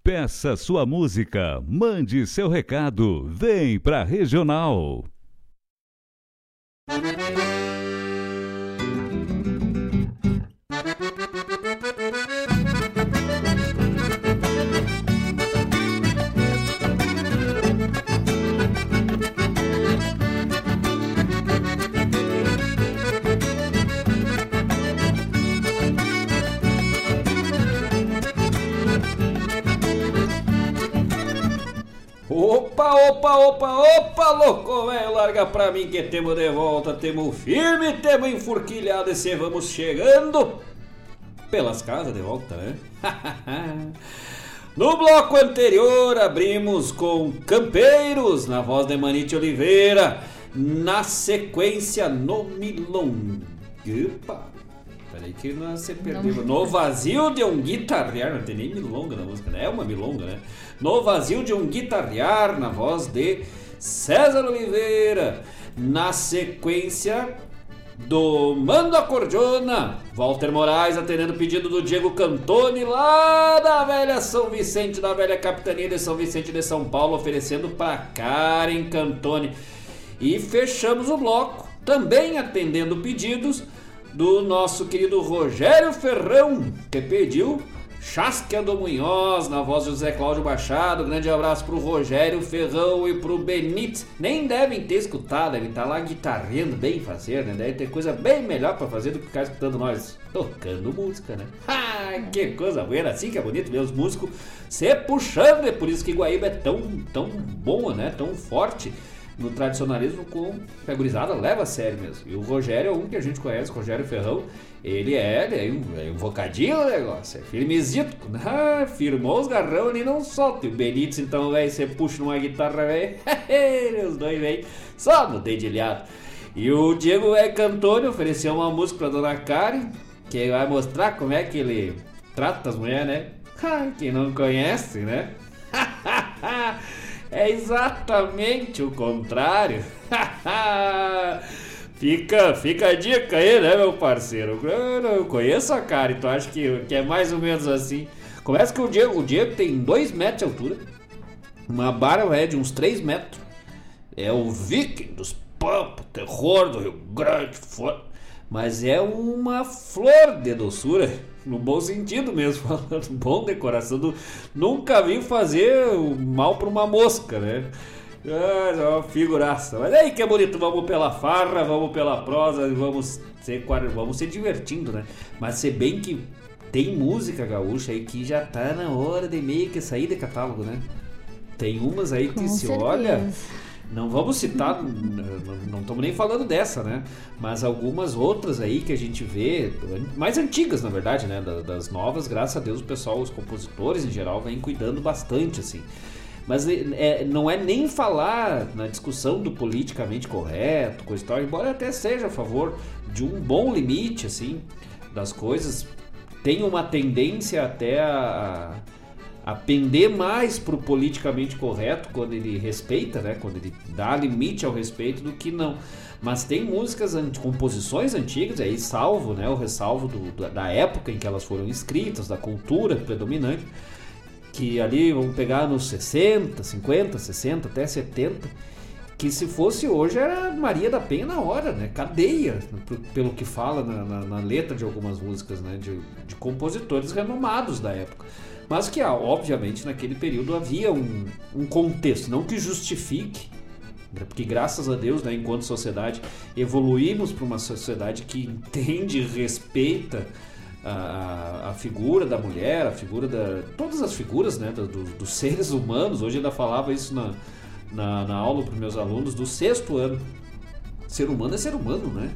Peça sua música, mande seu recado, vem pra Regional. Opa, opa, opa, opa, louco, velho, larga pra mim que temos de volta, temos firme, temos enfurquilhado e se vamos chegando pelas casas de volta, né? No bloco anterior abrimos com Campeiros, na voz de Manite Oliveira, na sequência no Milonga. Peraí que você perdeu. No vazio de um guitarrear, não tem nem milonga na música, né? É uma milonga, né? No vazio de um guitarrear, na voz de César Oliveira. Na sequência, do Mando Acordeona, Walter Moraes atendendo o pedido do Diego Cantoni lá da velha São Vicente, da velha capitania de São Vicente de São Paulo, oferecendo para Karen Cantoni. E fechamos o bloco, também atendendo pedidos do nosso querido Rogério Ferrão, que pediu Chasquia do Munhoz, na voz do José Cláudio Machado. Grande abraço pro Rogério Ferrão e pro Benítez. Nem devem ter escutado, estar tá lá guitarrando bem fazer, né? Deve ter coisa bem melhor para fazer do que ficar escutando nós tocando música, né? Ah, que coisa boa, assim que é bonito ver os músicos se puxando. É por isso que Guaíba é tão, tão boa, né? Tão forte no tradicionalismo com a gurizada leva a sério mesmo. E o Rogério é um que a gente conhece, o Rogério Ferrão. Ele é, ele é, um, é invocadinho o negócio, é firmezito. Ah, firmou os garrão ali não solta. E o Benítez, então, velho, você puxa numa guitarra, velho, os dois, velho, só no dedilhado. E o Diego é Cantone ofereceu uma música pra Dona Karen, que vai mostrar como é que ele trata as mulheres, né? Quem não conhece, né? É exatamente o contrário. Fica, fica a dica aí, né, meu parceiro? Eu, eu conheço a cara, então acho que, que é mais ou menos assim. Começa que o Diego, o Diego tem 2 metros de altura, uma barra é de uns 3 metros. É o viking dos pampos, terror do Rio Grande, mas é uma flor de doçura, no bom sentido mesmo, falando bom decoração. Do, nunca vi fazer mal para uma mosca, né? Ah, é uma figuraça. Mas aí que é bonito, vamos pela farra, vamos pela prosa, vamos ser, vamos se divertindo, né? Mas se bem que tem música gaúcha aí que já tá na hora de meio que sair de catálogo, né? Tem umas aí que Com se certeza. olha. Não vamos citar, não estamos nem falando dessa, né? Mas algumas outras aí que a gente vê, mais antigas na verdade, né? Das novas, graças a Deus o pessoal, os compositores em geral, vêm cuidando bastante, assim. Mas é, não é nem falar na discussão do politicamente correto, coisa e tal, embora até seja a favor de um bom limite, assim, das coisas, tem uma tendência até a, a pender mais pro politicamente correto quando ele respeita, né? Quando ele dá limite ao respeito do que não. Mas tem músicas, composições antigas, aí salvo, né? O ressalvo do, da época em que elas foram escritas, da cultura predominante, que ali vamos pegar nos 60, 50, 60, até 70, que se fosse hoje era Maria da Penha na hora, né? Cadeia, pelo que fala na, na, na letra de algumas músicas, né? De, de, compositores renomados da época. Mas que, ah, obviamente, naquele período havia um, um contexto, não que justifique, né? porque graças a Deus, né, enquanto sociedade, evoluímos para uma sociedade que entende e respeita a, a, figura da mulher, a figura da. todas as figuras né, do, dos seres humanos. Hoje ainda falava isso na, na, na aula para meus alunos do sexto ano. Ser humano é ser humano, né?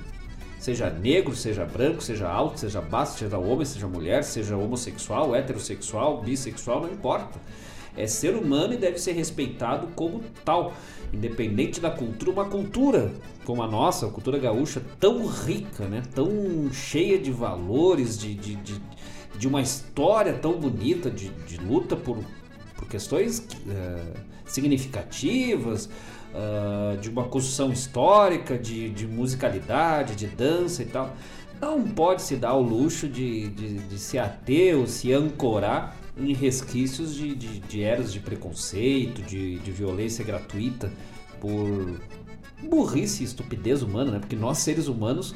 Seja negro, seja branco, seja alto, seja baixo, seja homem, seja mulher, seja homossexual, heterossexual, bissexual, não importa. É ser humano e deve ser respeitado como tal independente da cultura, uma cultura como a nossa, a cultura gaúcha, tão rica, né? tão cheia de valores, de, de, de, de uma história tão bonita de, de luta por, por questões uh, significativas, uh, de uma construção histórica, de, de musicalidade, de dança e tal. Não pode se dar o luxo de, de, de se ater ou se ancorar em resquícios de, de, de eras de preconceito, de, de violência gratuita por burrice e estupidez humana, né? Porque nós seres humanos,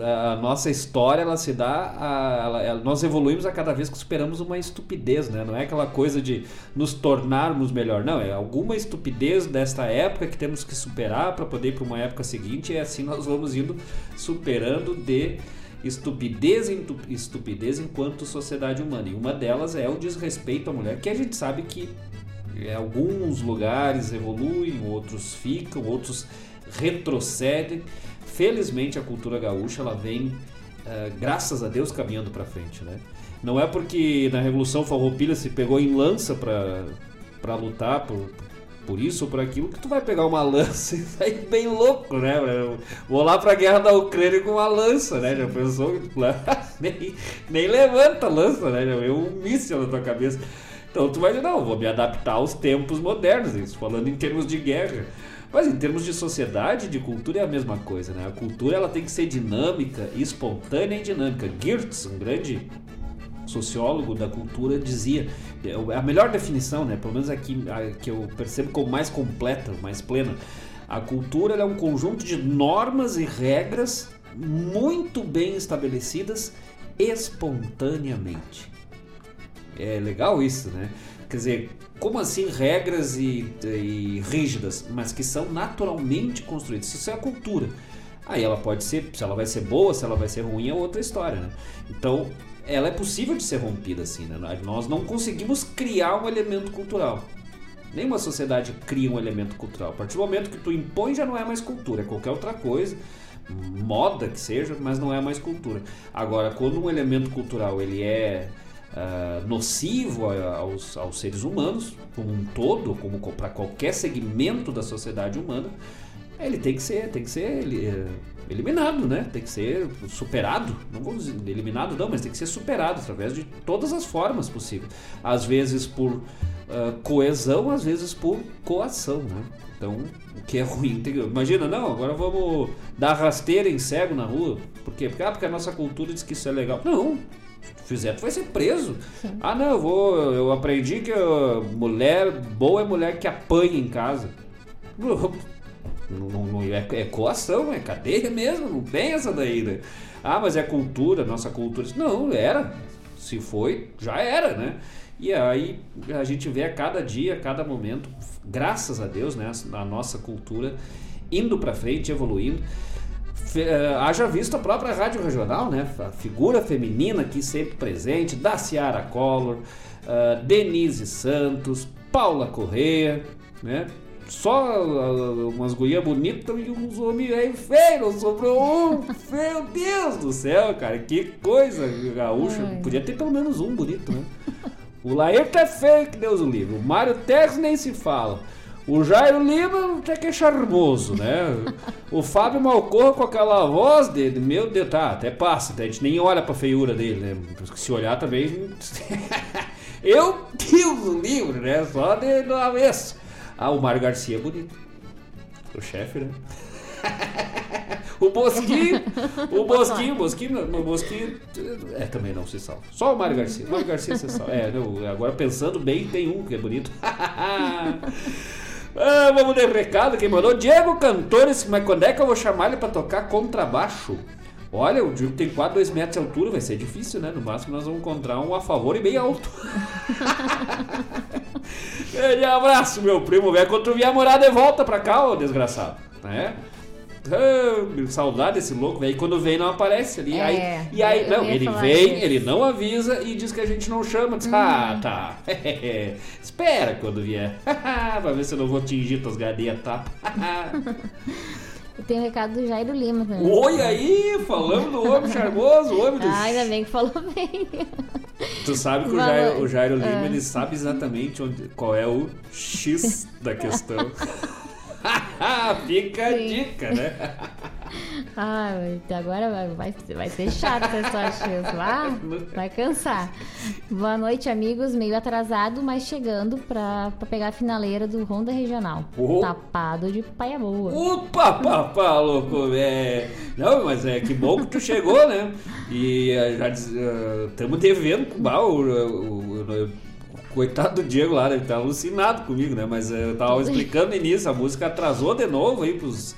a nossa história ela se dá, a, ela, nós evoluímos a cada vez que superamos uma estupidez, né? Não é aquela coisa de nos tornarmos melhor, não. É alguma estupidez desta época que temos que superar para poder ir para uma época seguinte e assim nós vamos indo superando de estupidez em estupidez enquanto sociedade humana. E uma delas é o desrespeito à mulher, que a gente sabe que em alguns lugares evoluem, outros ficam, outros retrocedem. Felizmente a cultura gaúcha ela vem uh, graças a Deus, caminhando para frente, né? Não é porque na Revolução Farroupilha se pegou em lança para lutar por, por isso ou por aquilo que tu vai pegar uma lança e sair bem louco, né? Vou lá pra guerra da Ucrânia com uma lança, né? Já pensou? nem, nem levanta a lança, né? Já veio um míssil na tua cabeça. Então tu vai dizer, não, vou me adaptar aos tempos modernos, isso falando em termos de guerra. Mas em termos de sociedade, de cultura é a mesma coisa, né? A cultura ela tem que ser dinâmica, espontânea e dinâmica. Geertz, um grande sociólogo da cultura, dizia é a melhor definição, né? Pelo menos aqui a, que eu percebo como mais completa, mais plena. A cultura é um conjunto de normas e regras muito bem estabelecidas espontaneamente. É legal isso, né? Quer dizer, como assim regras e, e rígidas, mas que são naturalmente construídas? Isso é a cultura. Aí ela pode ser, se ela vai ser boa, se ela vai ser ruim, é outra história, né? Então, ela é possível de ser rompida assim, né? Nós não conseguimos criar um elemento cultural. Nenhuma sociedade cria um elemento cultural. A partir do momento que tu impõe já não é mais cultura, é qualquer outra coisa, moda que seja, mas não é mais cultura. Agora, quando um elemento cultural ele é uh, nocivo aos, aos seres humanos como um todo, como para qualquer segmento da sociedade humana, ele tem que ser, tem que ser é, eliminado, né? Tem que ser superado. Não vou dizer eliminado, não, mas tem que ser superado através de todas as formas possíveis. Às vezes por uh, coesão, às vezes por coação, né? Então, o que é ruim. Tem, imagina, não, agora vamos dar rasteira em cego na rua. Por quê? Porque, ah, porque a nossa cultura diz que isso é legal. Não, fizer, tu vai ser preso. Sim. Ah, não, eu vou. Eu aprendi que mulher boa é mulher que apanha em casa. Não, não, não é, é, coação, é cadeia mesmo, não tem essa daí, né? Ah, mas é cultura, nossa cultura. Não, era. Se foi, já era, né? E aí a gente vê a cada dia, a cada momento, graças a Deus, né, a nossa cultura indo para frente, evoluindo. Uh, haja visto a própria rádio regional, né? A figura feminina aqui sempre presente, da Ciara Collor, uh, Denise Santos, Paula Correia, né? Só uh, umas gurias bonitas e uns homens aí feios, sobrou um. Meu Deus do céu, cara, que coisa gaúcha. Ai. Podia ter pelo menos um bonito, né? O Laerto é feio, que Deus o livre. O Mário Tex nem se fala. O Jairo Lima até que é charmoso, né? O Fábio Malcorra com aquela voz dele, meu Deus, tá, até passa, a gente nem olha pra feiura dele, né? Se olhar também. Eu, Deus o livre, né? Só de, do avesso. Ah, o Mário Garcia é bonito. O chefe, né? o Bosquinho, o Bosquinho, o Bosquinho, o Bosquinho, é, também não se salva. Só o Mário Garcia. O Mário Garcia se salva. É, agora pensando bem, tem um que é bonito. ah, vamos de recado, quem mandou? Diego Cantores, mas quando é que eu vou chamar ele pra tocar contrabaixo? Olha, o Diego tem quase 2 metros de altura, vai ser difícil, né? No máximo nós vamos encontrar um a favor e bem alto. Grande abraço, meu primo velho. Quando tu vier morar de volta pra cá, ô desgraçado. Né? Ah, saudade desse louco, velho. Quando vem, não aparece ali. É, aí, e aí, não, ele vem, ele não avisa e diz que a gente não chama. Diz, hum. Ah, tá. Espera quando vier. pra ver se eu não vou atingir tuas gadeias, tá? Eu tenho um recado do Jairo Lima também. Oi aí, falando do homem charmoso, o homem do... Ah, ainda bem que falou bem. Tu sabe que o Jairo, o Jairo Lima, é. ele sabe exatamente onde, qual é o X da questão. Fica a dica, né? Ah, agora vai, vai, ser chato essa chance lá. Vai cansar. Boa noite, amigos. Meio atrasado, mas chegando pra, pra pegar a finaleira do Ronda Regional. Oh. Tapado de paia boa. Opa, papá, louco, é. Não, mas é que bom que tu chegou, né? E eh, já estamos uh, devendo o, o, o, coitado do Diego lá, ele tá alucinado comigo, né? Mas eu tava explicando no início, a música atrasou de novo aí pros.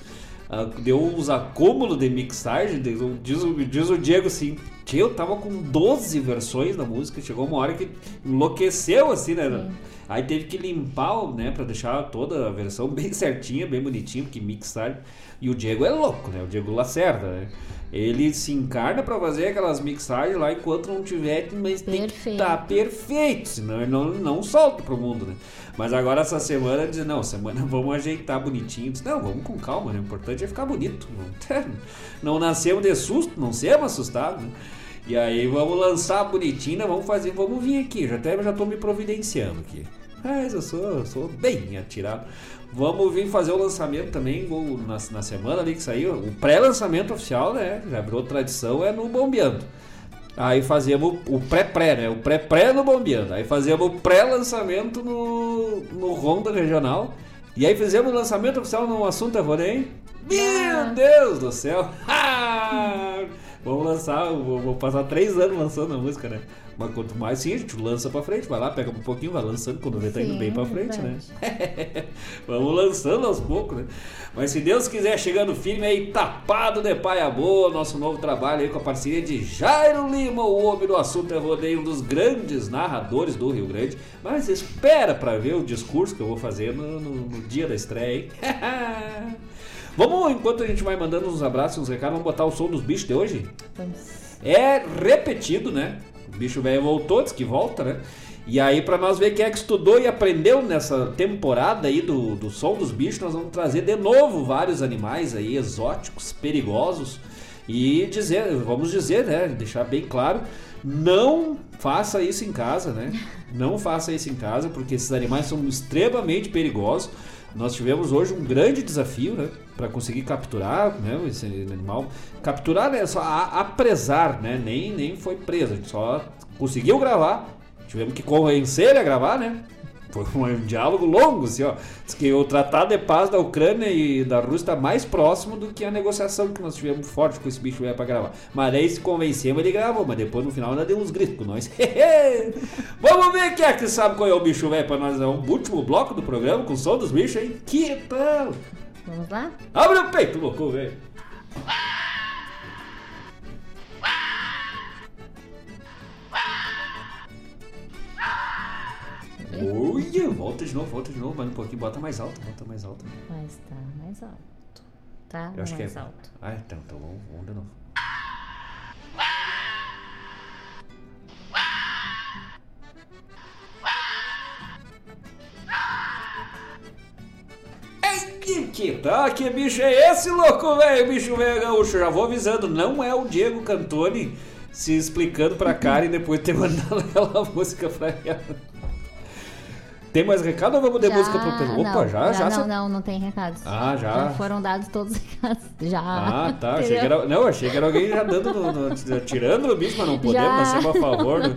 Uh, deu uns acúmulos de mixagem, diz, diz, diz o Diego assim, Tio, eu tava com 12 versões da música, chegou uma hora que enlouqueceu assim, né? Sim. Aí teve que limpar, né, para deixar toda a versão bem certinha, bem bonitinha, porque mixar. E o Diego é louco, né? O Diego Lacerda, né? Ele se encarna para fazer aquelas mixagens lá enquanto não tiver, mas perfeito. tem que estar tá perfeito, senão ele não, não solta pro mundo, né? Mas agora essa semana diz, não, semana vamos ajeitar bonitinho. Diz, não, vamos com calma, né? O importante é ficar bonito. Não, nascemos de susto, não sermos assustados, né? E aí vamos lançar bonitinho, né? vamos fazer, vamos vir aqui. Já até já tô me providenciando aqui. Mas eu sou, sou bem atirado. Vamos vir fazer o lançamento também na, na semana ali que saiu. O pré-lançamento oficial, né? Já virou tradição, é no Bombeando. Aí fazíamos o pré-pré, né? O pré-pré no Bombeando. Aí fazíamos o pré-lançamento no, no Ronda Regional. E aí fizemos o lançamento oficial no Assunto Evorém. Meu ah. Deus do céu! Vamos lançar, vou, vou, passar três anos lançando a música, né? Mas quanto mais sim, a gente lança pra frente, vai lá, pega um pouquinho, vai lançando quando vê tá indo bem pra frente, né? Vamos lançando aos poucos, né? Mas se Deus quiser, chegando firme aí, tapado de paia boa, nosso novo trabalho aí com a parceria de Jairo Lima, o homem do assunto é rodeio, um dos grandes narradores do Rio Grande. Mas espera pra ver o discurso que eu vou fazer no, no, no dia da estreia, hein? Vamos, enquanto a gente vai mandando uns abraços, uns recados, vamos botar o som dos bichos de hoje? Vamos. É repetido, né? O bicho velho voltou, diz que volta, né? E aí, para nós ver quem é que estudou e aprendeu nessa temporada aí do, do som dos bichos, nós vamos trazer de novo vários animais aí exóticos, perigosos. E dizer, vamos dizer, né? Deixar bem claro, não faça isso em casa, né? Não faça isso em casa, porque esses animais são extremamente perigosos. Nós tivemos hoje um grande desafio, né? Para conseguir capturar né, esse animal. Capturar é só apresar, né? Nem, nem foi preso, a gente só conseguiu gravar. Tivemos que convencer ele a gravar, né? Foi um diálogo longo, assim, ó. Diz que o tratado de paz da Ucrânia e da Rússia está mais próximo do que a negociação que nós tivemos forte com esse bicho velho para gravar. Mas aí se convencemos, ele gravou, mas depois no final ainda deu uns gritos com nós. Vamos ver quem é que sabe qual é o bicho velho para nós. É o último bloco do programa com o som dos bichos, hein? Que tal? Vamos lá? Abre o peito, louco, velho. Olha, volta de novo, volta de novo, vai um pouquinho, bota mais alto, bota mais alto. Mas tá mais alto. Tá Eu acho mais que é... alto. Ah, então, então vamos, vamos de novo. Que, que tá? Que bicho é esse, louco, velho? Bicho velho gaúcho. Já vou avisando, não é o Diego Cantoni se explicando pra cara e depois ter mandado aquela música pra ela. Tem mais recado ou vamos de Já, música pro Pedro? Opa, não, já, já. Não, não, não tem recados. Ah, já. Já foram dados todos os recados. Já. Ah, tá. Achei que era, não, achei que era alguém já dando, no, no, tirando no bicho, mas não podemos, nós somos a favor. Né?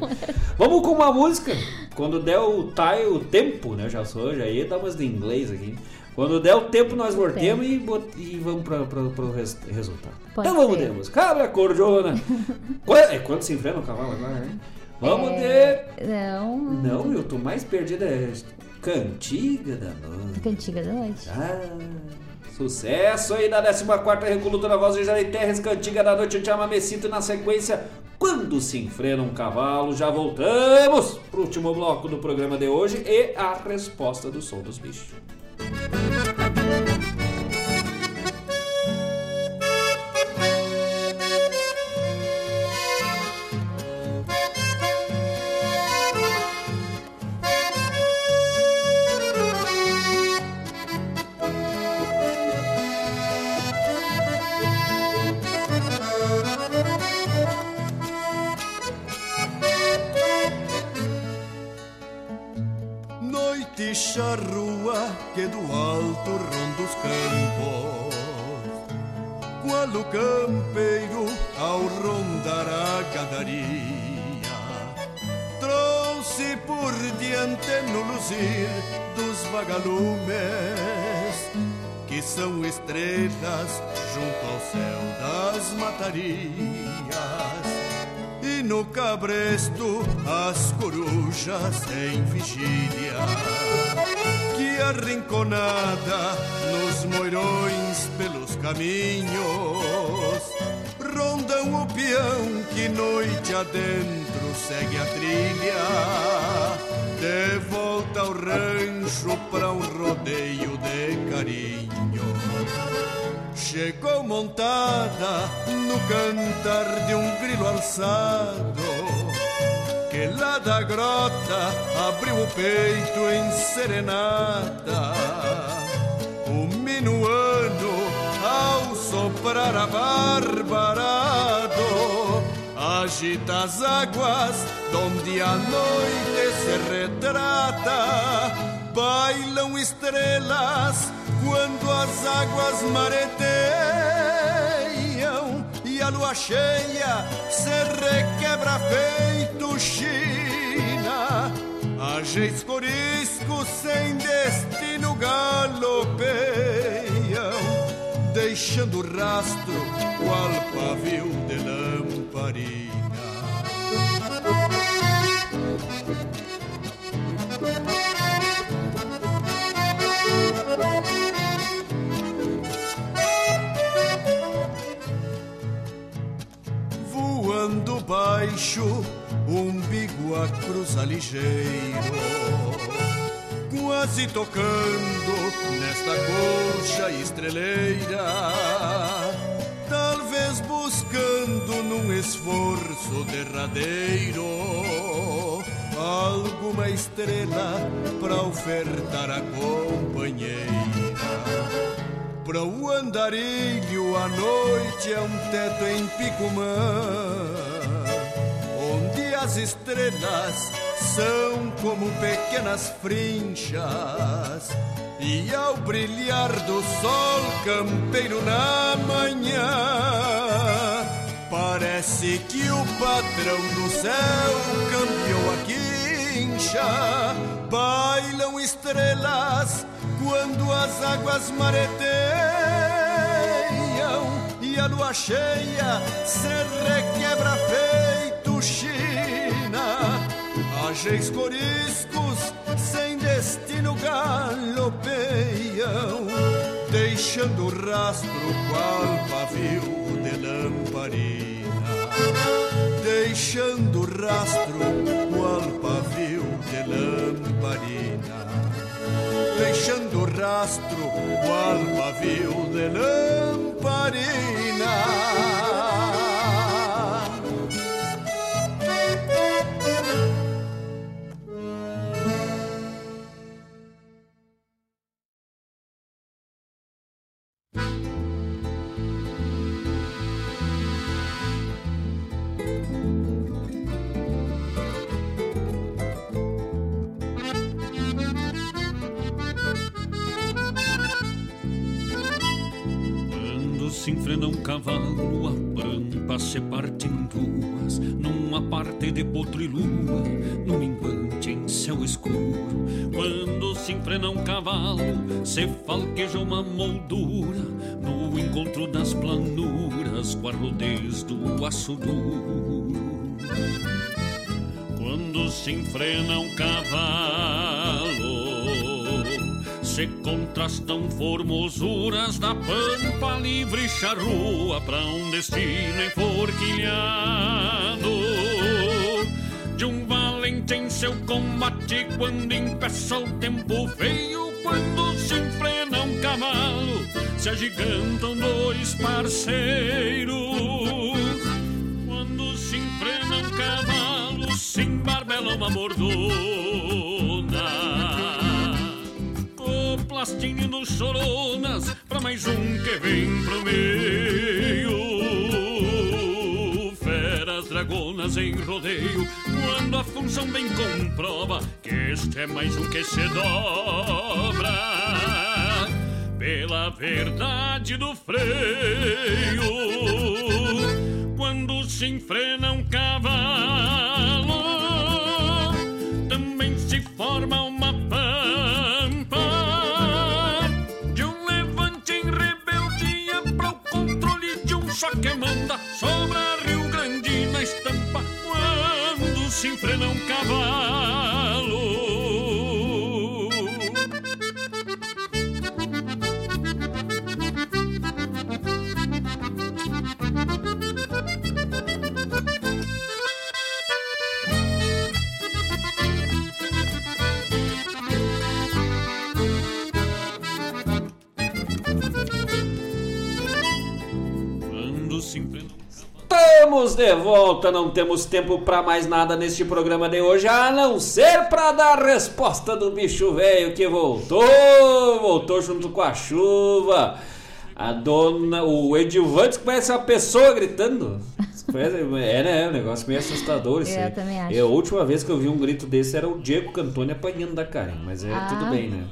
Vamos com uma música. Quando der o, time, o tempo, né? Já sou, já ia dar umas de inglês aqui. Quando der o tempo, nós voltemos e, e vamos para o res, resultado. Pode então vamos ser. de música. Cabra cordiona. Quando, é quando se enfrenta o cavalo agora, né? Vamos É, de. Não. Não, eu tô mais perdido. É Cantiga da Noite. Cantiga da noite. Ah, sucesso aí da 14 Recoluta na Voz de Jair Terres, Cantiga da Noite, Chama Mecito e na sequência, Quando se enfrena um cavalo. Já voltamos pro último bloco do programa de hoje e a resposta do som dos bichos. Noite adentro segue a trilha. De volta ao rancho pra um rodeio de carinho. Chegou montada no cantar de um grilo alçado que lá da grota abriu o peito em serenata. O minuano ao soprar a barbarado agita as águas donde a noite se retrata. Bailam estrelas quando as águas mareteiam e a lua cheia se requebra feito China. Ajeis coriscos sem destino galopeiam, deixando rastro qual pavio de lamparina. Voando baixo, umbigo a cruza ligeiro Quase tocando nesta colcha estreleira Talvez buscando num esforço derradeiro Alguma estrela para ofertar a companheira. Pra o andarilho a noite é um teto em Picumã Onde as estrelas são como pequenas frinchas E ao brilhar do sol campeiro na manhã Parece que o patrão do céu cambiou a quincha Bailam estrelas quando as águas mareteiam e a lua cheia se requebra feito China. Ageis coriscos galopeiam, deixando rastro qual pavio de lamparina. Deixando rastro qual pavio de lamparina deixando rastro qual pavio de lamparina. Um cavalo, se falqueja uma moldura, no encontro das planuras, com a rodez do aço duro. Quando se enfrena um cavalo, se contrastam formosuras da pampa livre charrua para um destino enforquilhado em seu combate quando impeça o tempo feio quando se enfrena um cavalo se agigantam dois parceiros quando se enfrena um cavalo se embarbela uma mordona plastinho nos choronas pra mais um que vem pro meio. Dragonas em rodeio, quando a função bem comprova que este é mais um que se dobra pela verdade do freio. Quando se enfrena um cavalo, também se forma uma se um cavalo. Estamos de volta, não temos tempo para mais nada neste programa de hoje, a não ser para dar a resposta do bicho velho que voltou, voltou junto com a chuva. A dona, o Edilvantes parece uma pessoa gritando. É, né? É um negócio meio assustador isso Eu aí. também acho. É, a última vez que eu vi um grito desse era o Diego Cantoni apanhando da Karen, mas é Ah. tudo bem, né?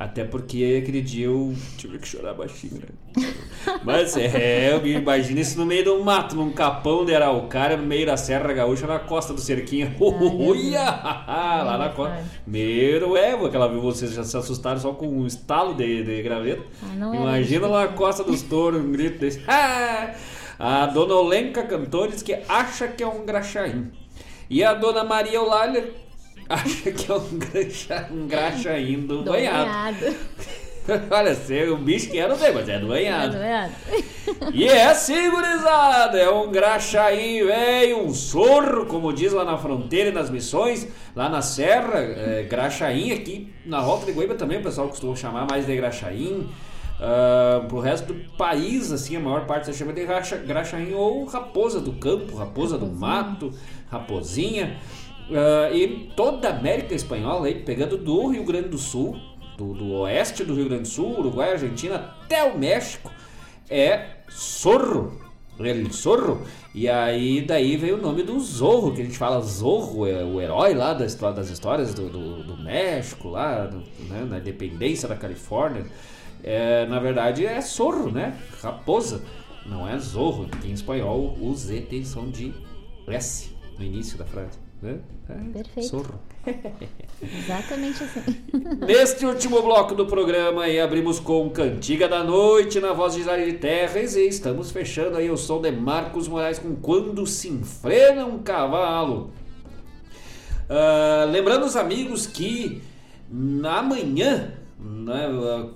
Até porque aquele dia eu tive que chorar baixinho, né? Mas é, eu me imagino isso no meio do mato, num capão de Araucária, no meio da Serra Gaúcha, na costa do Cerquinho. Uia! Lá na costa. Meu, é, aquela vez vocês já se assustaram só com um estalo de, de graveto. Ah, era Imagina lá na costa dos touros, um grito desse. Ah! A dona Olenka cantou, diz que acha que é um graxaim. E a dona Maria Eulália acha que é um, graxa, um Do banhado. banhado. Olha, sei, o bicho que era bem, mas é do É banhado. do banhado. E é assim, gurizada, é um graxaim velho, um sorro, como diz lá na fronteira e nas missões, lá na serra, é, graxaim aqui na Rota de Guaíba também o pessoal costuma chamar mais de graxaim. Ah, pro resto do país, assim, a maior parte se chama de graxa, graxaim ou raposa do campo, raposa do mato, raposinha. Ah, e toda a América Espanhola aí, pegando do Rio Grande do Sul, do, do oeste do Rio Grande do Sul, Uruguai, Argentina, até o México, é Zorro. El Zorro. E aí daí veio o nome do Zorro, que a gente fala Zorro, é o herói lá da história, das histórias do, do, do México, lá do- né, na independência da Califórnia. É, na verdade é Zorro, né? Raposa. Não é Zorro, em espanhol o Z tem som de S no início da frase. Né? É Perfeito. Zorro. Exatamente assim. Neste último bloco do programa aí abrimos com Cantiga da Noite na voz de Jair de Terres e estamos fechando aí o som de Marcos Moraes com Quando se enfrena um cavalo. Ah, lembrando os amigos que amanhã, né,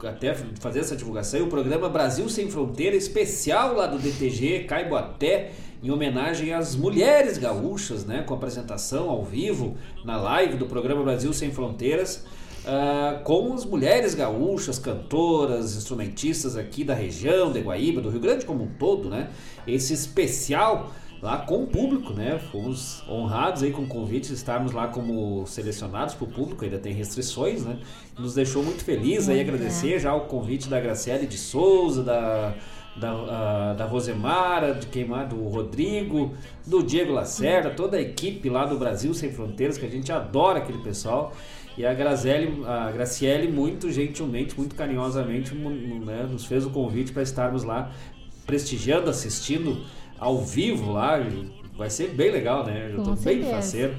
até fazer essa divulgação, o programa Brasil Sem Fronteira especial lá do DTG Caiboaté, em homenagem às mulheres gaúchas, né, com apresentação ao vivo na live do programa Brasil Sem Fronteiras. ah, com as mulheres gaúchas, cantoras, instrumentistas aqui da região, de Guaíba, do Rio Grande como um todo, né? Esse especial lá com o público, né? Fomos honrados aí com o convite de estarmos lá como selecionados para o público, ainda tem restrições, né? Nos deixou muito feliz aí agradecer já o convite da Graciele de Souza, da da, da Rosemara, de quem mais? do Rodrigo, do Diego Lacerda, toda a equipe lá do Brasil Sem Fronteiras, que a gente adora aquele pessoal. E a Graziele, a Graciele muito gentilmente, muito carinhosamente, né, nos fez o convite para estarmos lá prestigiando, assistindo ao vivo lá. Vai ser bem legal, né? Eu tô bem faceiro.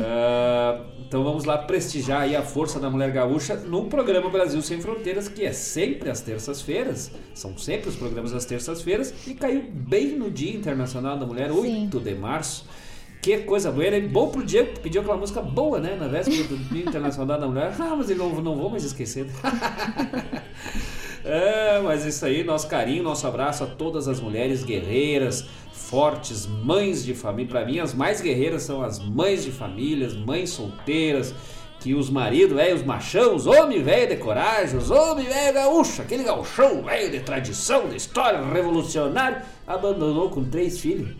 Ah, então vamos lá prestigiar aí a força da mulher gaúcha num programa Brasil Sem Fronteiras, que é sempre às terças-feiras. São sempre os programas às terças-feiras. E caiu bem no Dia Internacional da Mulher, 8 de março. Que coisa boa, e bom pro Diego, que pediu aquela música boa, né? Na véspera do Dia Internacional da Mulher. Ah, mas ele não, não vou mais esquecer. É, mas isso aí, nosso carinho, nosso abraço a todas as mulheres guerreiras, fortes, mães de família. Para mim, as mais guerreiras são as mães de famílias, mães solteiras, que os maridos, velho, os machão, os homens velho de coragem, os homens velho gaúcho, aquele gauchão velho de tradição, de história revolucionário, abandonou com três filhos.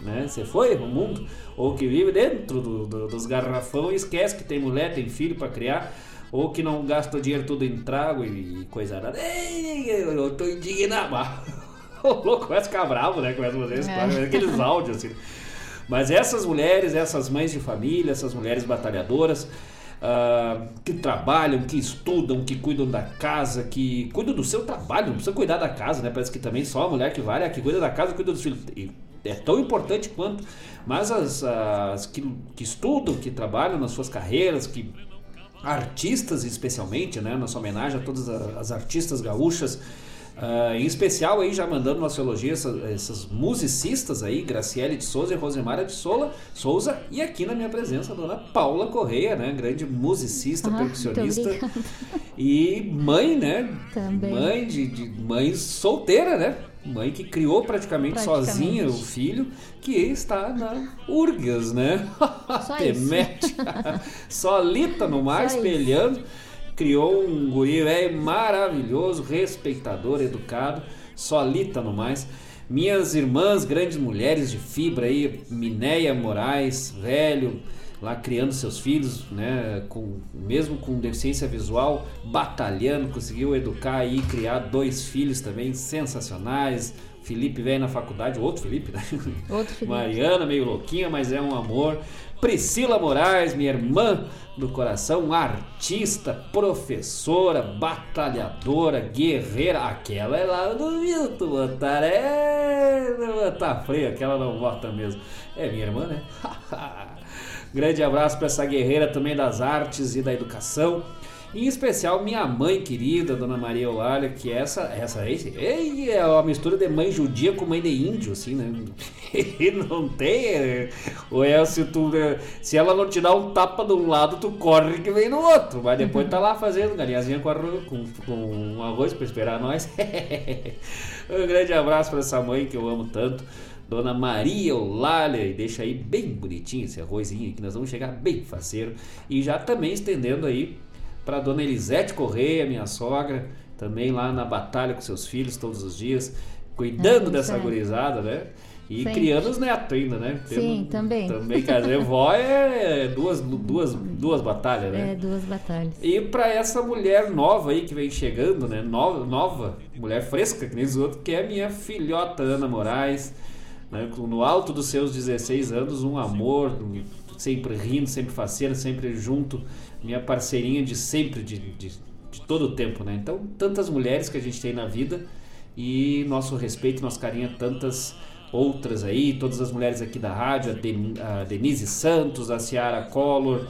Né? Você foi o mundo, ou que vive dentro do- do- dos garrafão e esquece que tem mulher, tem filho para criar, ou que não gasta o dinheiro tudo em trago e, coisa nada. Eu tô indignado. O louco começa a ficar bravo, né? Começa a fazer isso, É. aqueles áudios assim. Mas essas mulheres, essas mães de família, essas mulheres batalhadoras, ah, que trabalham, que estudam, que cuidam da casa, que cuidam do seu trabalho, não precisa cuidar da casa, né? Parece que também só a mulher que vale, a que cuida da casa, cuida dos filhos. E é tão importante quanto. Mas as, as que, que estudam, que trabalham nas suas carreiras, que artistas especialmente, né? Nossa homenagem a todas as artistas gaúchas. ah, em especial aí já mandando nossa elogio a essas, essas musicistas aí, Graciele de Souza e Rosemara de Sola, Souza, e aqui na minha presença a dona Paula Correia, né? Grande musicista, Ah, percussionista e mãe, né? Também. Mãe de, de mãe solteira, né? Mãe que criou praticamente, Praticamente. sozinha o filho, que está na Urgas, né? Só Te isso. mete. Solita no mar, Só espelhando. criou um guri velho maravilhoso, respeitador, educado, solita no mais. Minhas irmãs, grandes mulheres de fibra aí, Minéia Moraes, velho, lá criando seus filhos, né, com, mesmo com deficiência visual, batalhando, conseguiu educar e criar dois filhos também sensacionais. Felipe veio na faculdade, outro Felipe, né? Outro Felipe. Mariana, meio louquinha, mas é um amor. Priscila Moraes, minha irmã do coração, artista, professora, batalhadora, guerreira. Aquela é lá do botar é. Tá freio, aquela não bota mesmo. É minha irmã, né? Grande abraço para essa guerreira também das artes e da educação. Em especial minha mãe querida, Dona Maria Eulália, que essa, essa aí é uma mistura de mãe judia com mãe de índio, assim, né? Não tem. Ou é se tu. Se ela não te dá um tapa de um lado, tu corre que vem no outro. Mas depois tá lá fazendo galinhazinha com, arroz, com, com arroz pra esperar nós. um grande abraço para essa mãe que eu amo tanto. Dona Maria Eulália, e deixa aí bem bonitinho esse arrozinho que nós vamos chegar bem faceiro. E já também estendendo aí para Dona Elisete Correia, minha sogra, também lá na batalha com seus filhos todos os dias, cuidando é, dessa é. gurizada, né? E Sempre. criando os netos ainda, né? Sim, também. Também, quer dizer, vó é duas, duas, duas batalhas, né? É, duas batalhas. E para essa mulher nova aí que vem chegando, né? Nova, nova, mulher fresca, que nem os outros, que é a minha filhota Ana Moraes né? No alto dos seus 16 anos, um amor, sempre rindo, sempre faceira, sempre junto, minha parceirinha de sempre, de, de, de todo o tempo, né? Então, tantas mulheres que a gente tem na vida e nosso respeito, nosso carinho a tantas outras aí, todas as mulheres aqui da rádio, a, Den a Denise Santos, a Ciara Collor,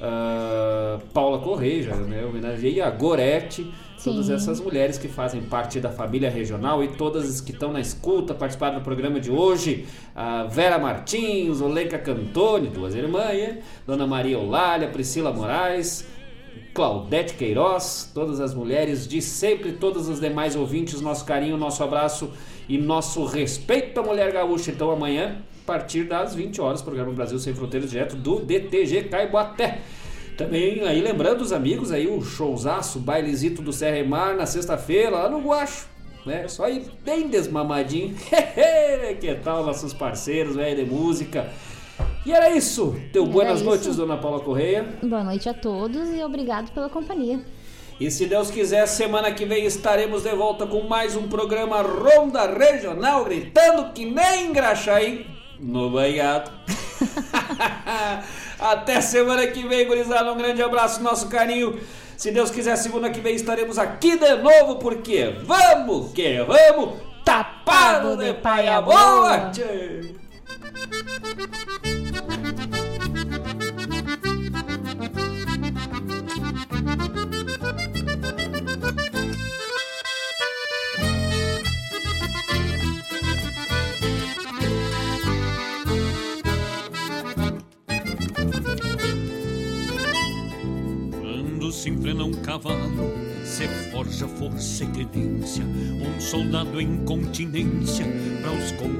a Paula Correia, né? Homenageei a Gorete, todas essas mulheres que fazem parte da família regional e todas as que estão na escuta, participaram do programa de hoje, a Vera Martins, Olenka Cantoni, duas irmãs, Dona Maria Olália, Priscila Moraes, Claudete Queiroz, todas as mulheres de sempre, todos os demais ouvintes, nosso carinho, nosso abraço e nosso respeito à mulher gaúcha. Então amanhã, a partir das 20 horas, programa Brasil Sem Fronteiras direto do DTG Caiboaté. Também aí lembrando os amigos aí, o showzaço, o bailezito do Serra e Mar na sexta-feira lá no Guacho. Né? Só ir bem desmamadinho. que tal nossos parceiros, velho, de música. E era isso. Teu era boas isso. noites, dona Paula Correia. Boa noite a todos e obrigado pela companhia. E se Deus quiser, semana que vem estaremos de volta com mais um programa Ronda Regional, gritando que nem engraxaí no banhado. Até semana que vem, gurizada. Um grande abraço, nosso carinho. Se Deus quiser, segunda que vem estaremos aqui de novo, porque vamos que vamos, tapado de paia boa! Tchê. Um cavalo, se forja força e credência, um soldado em continência para os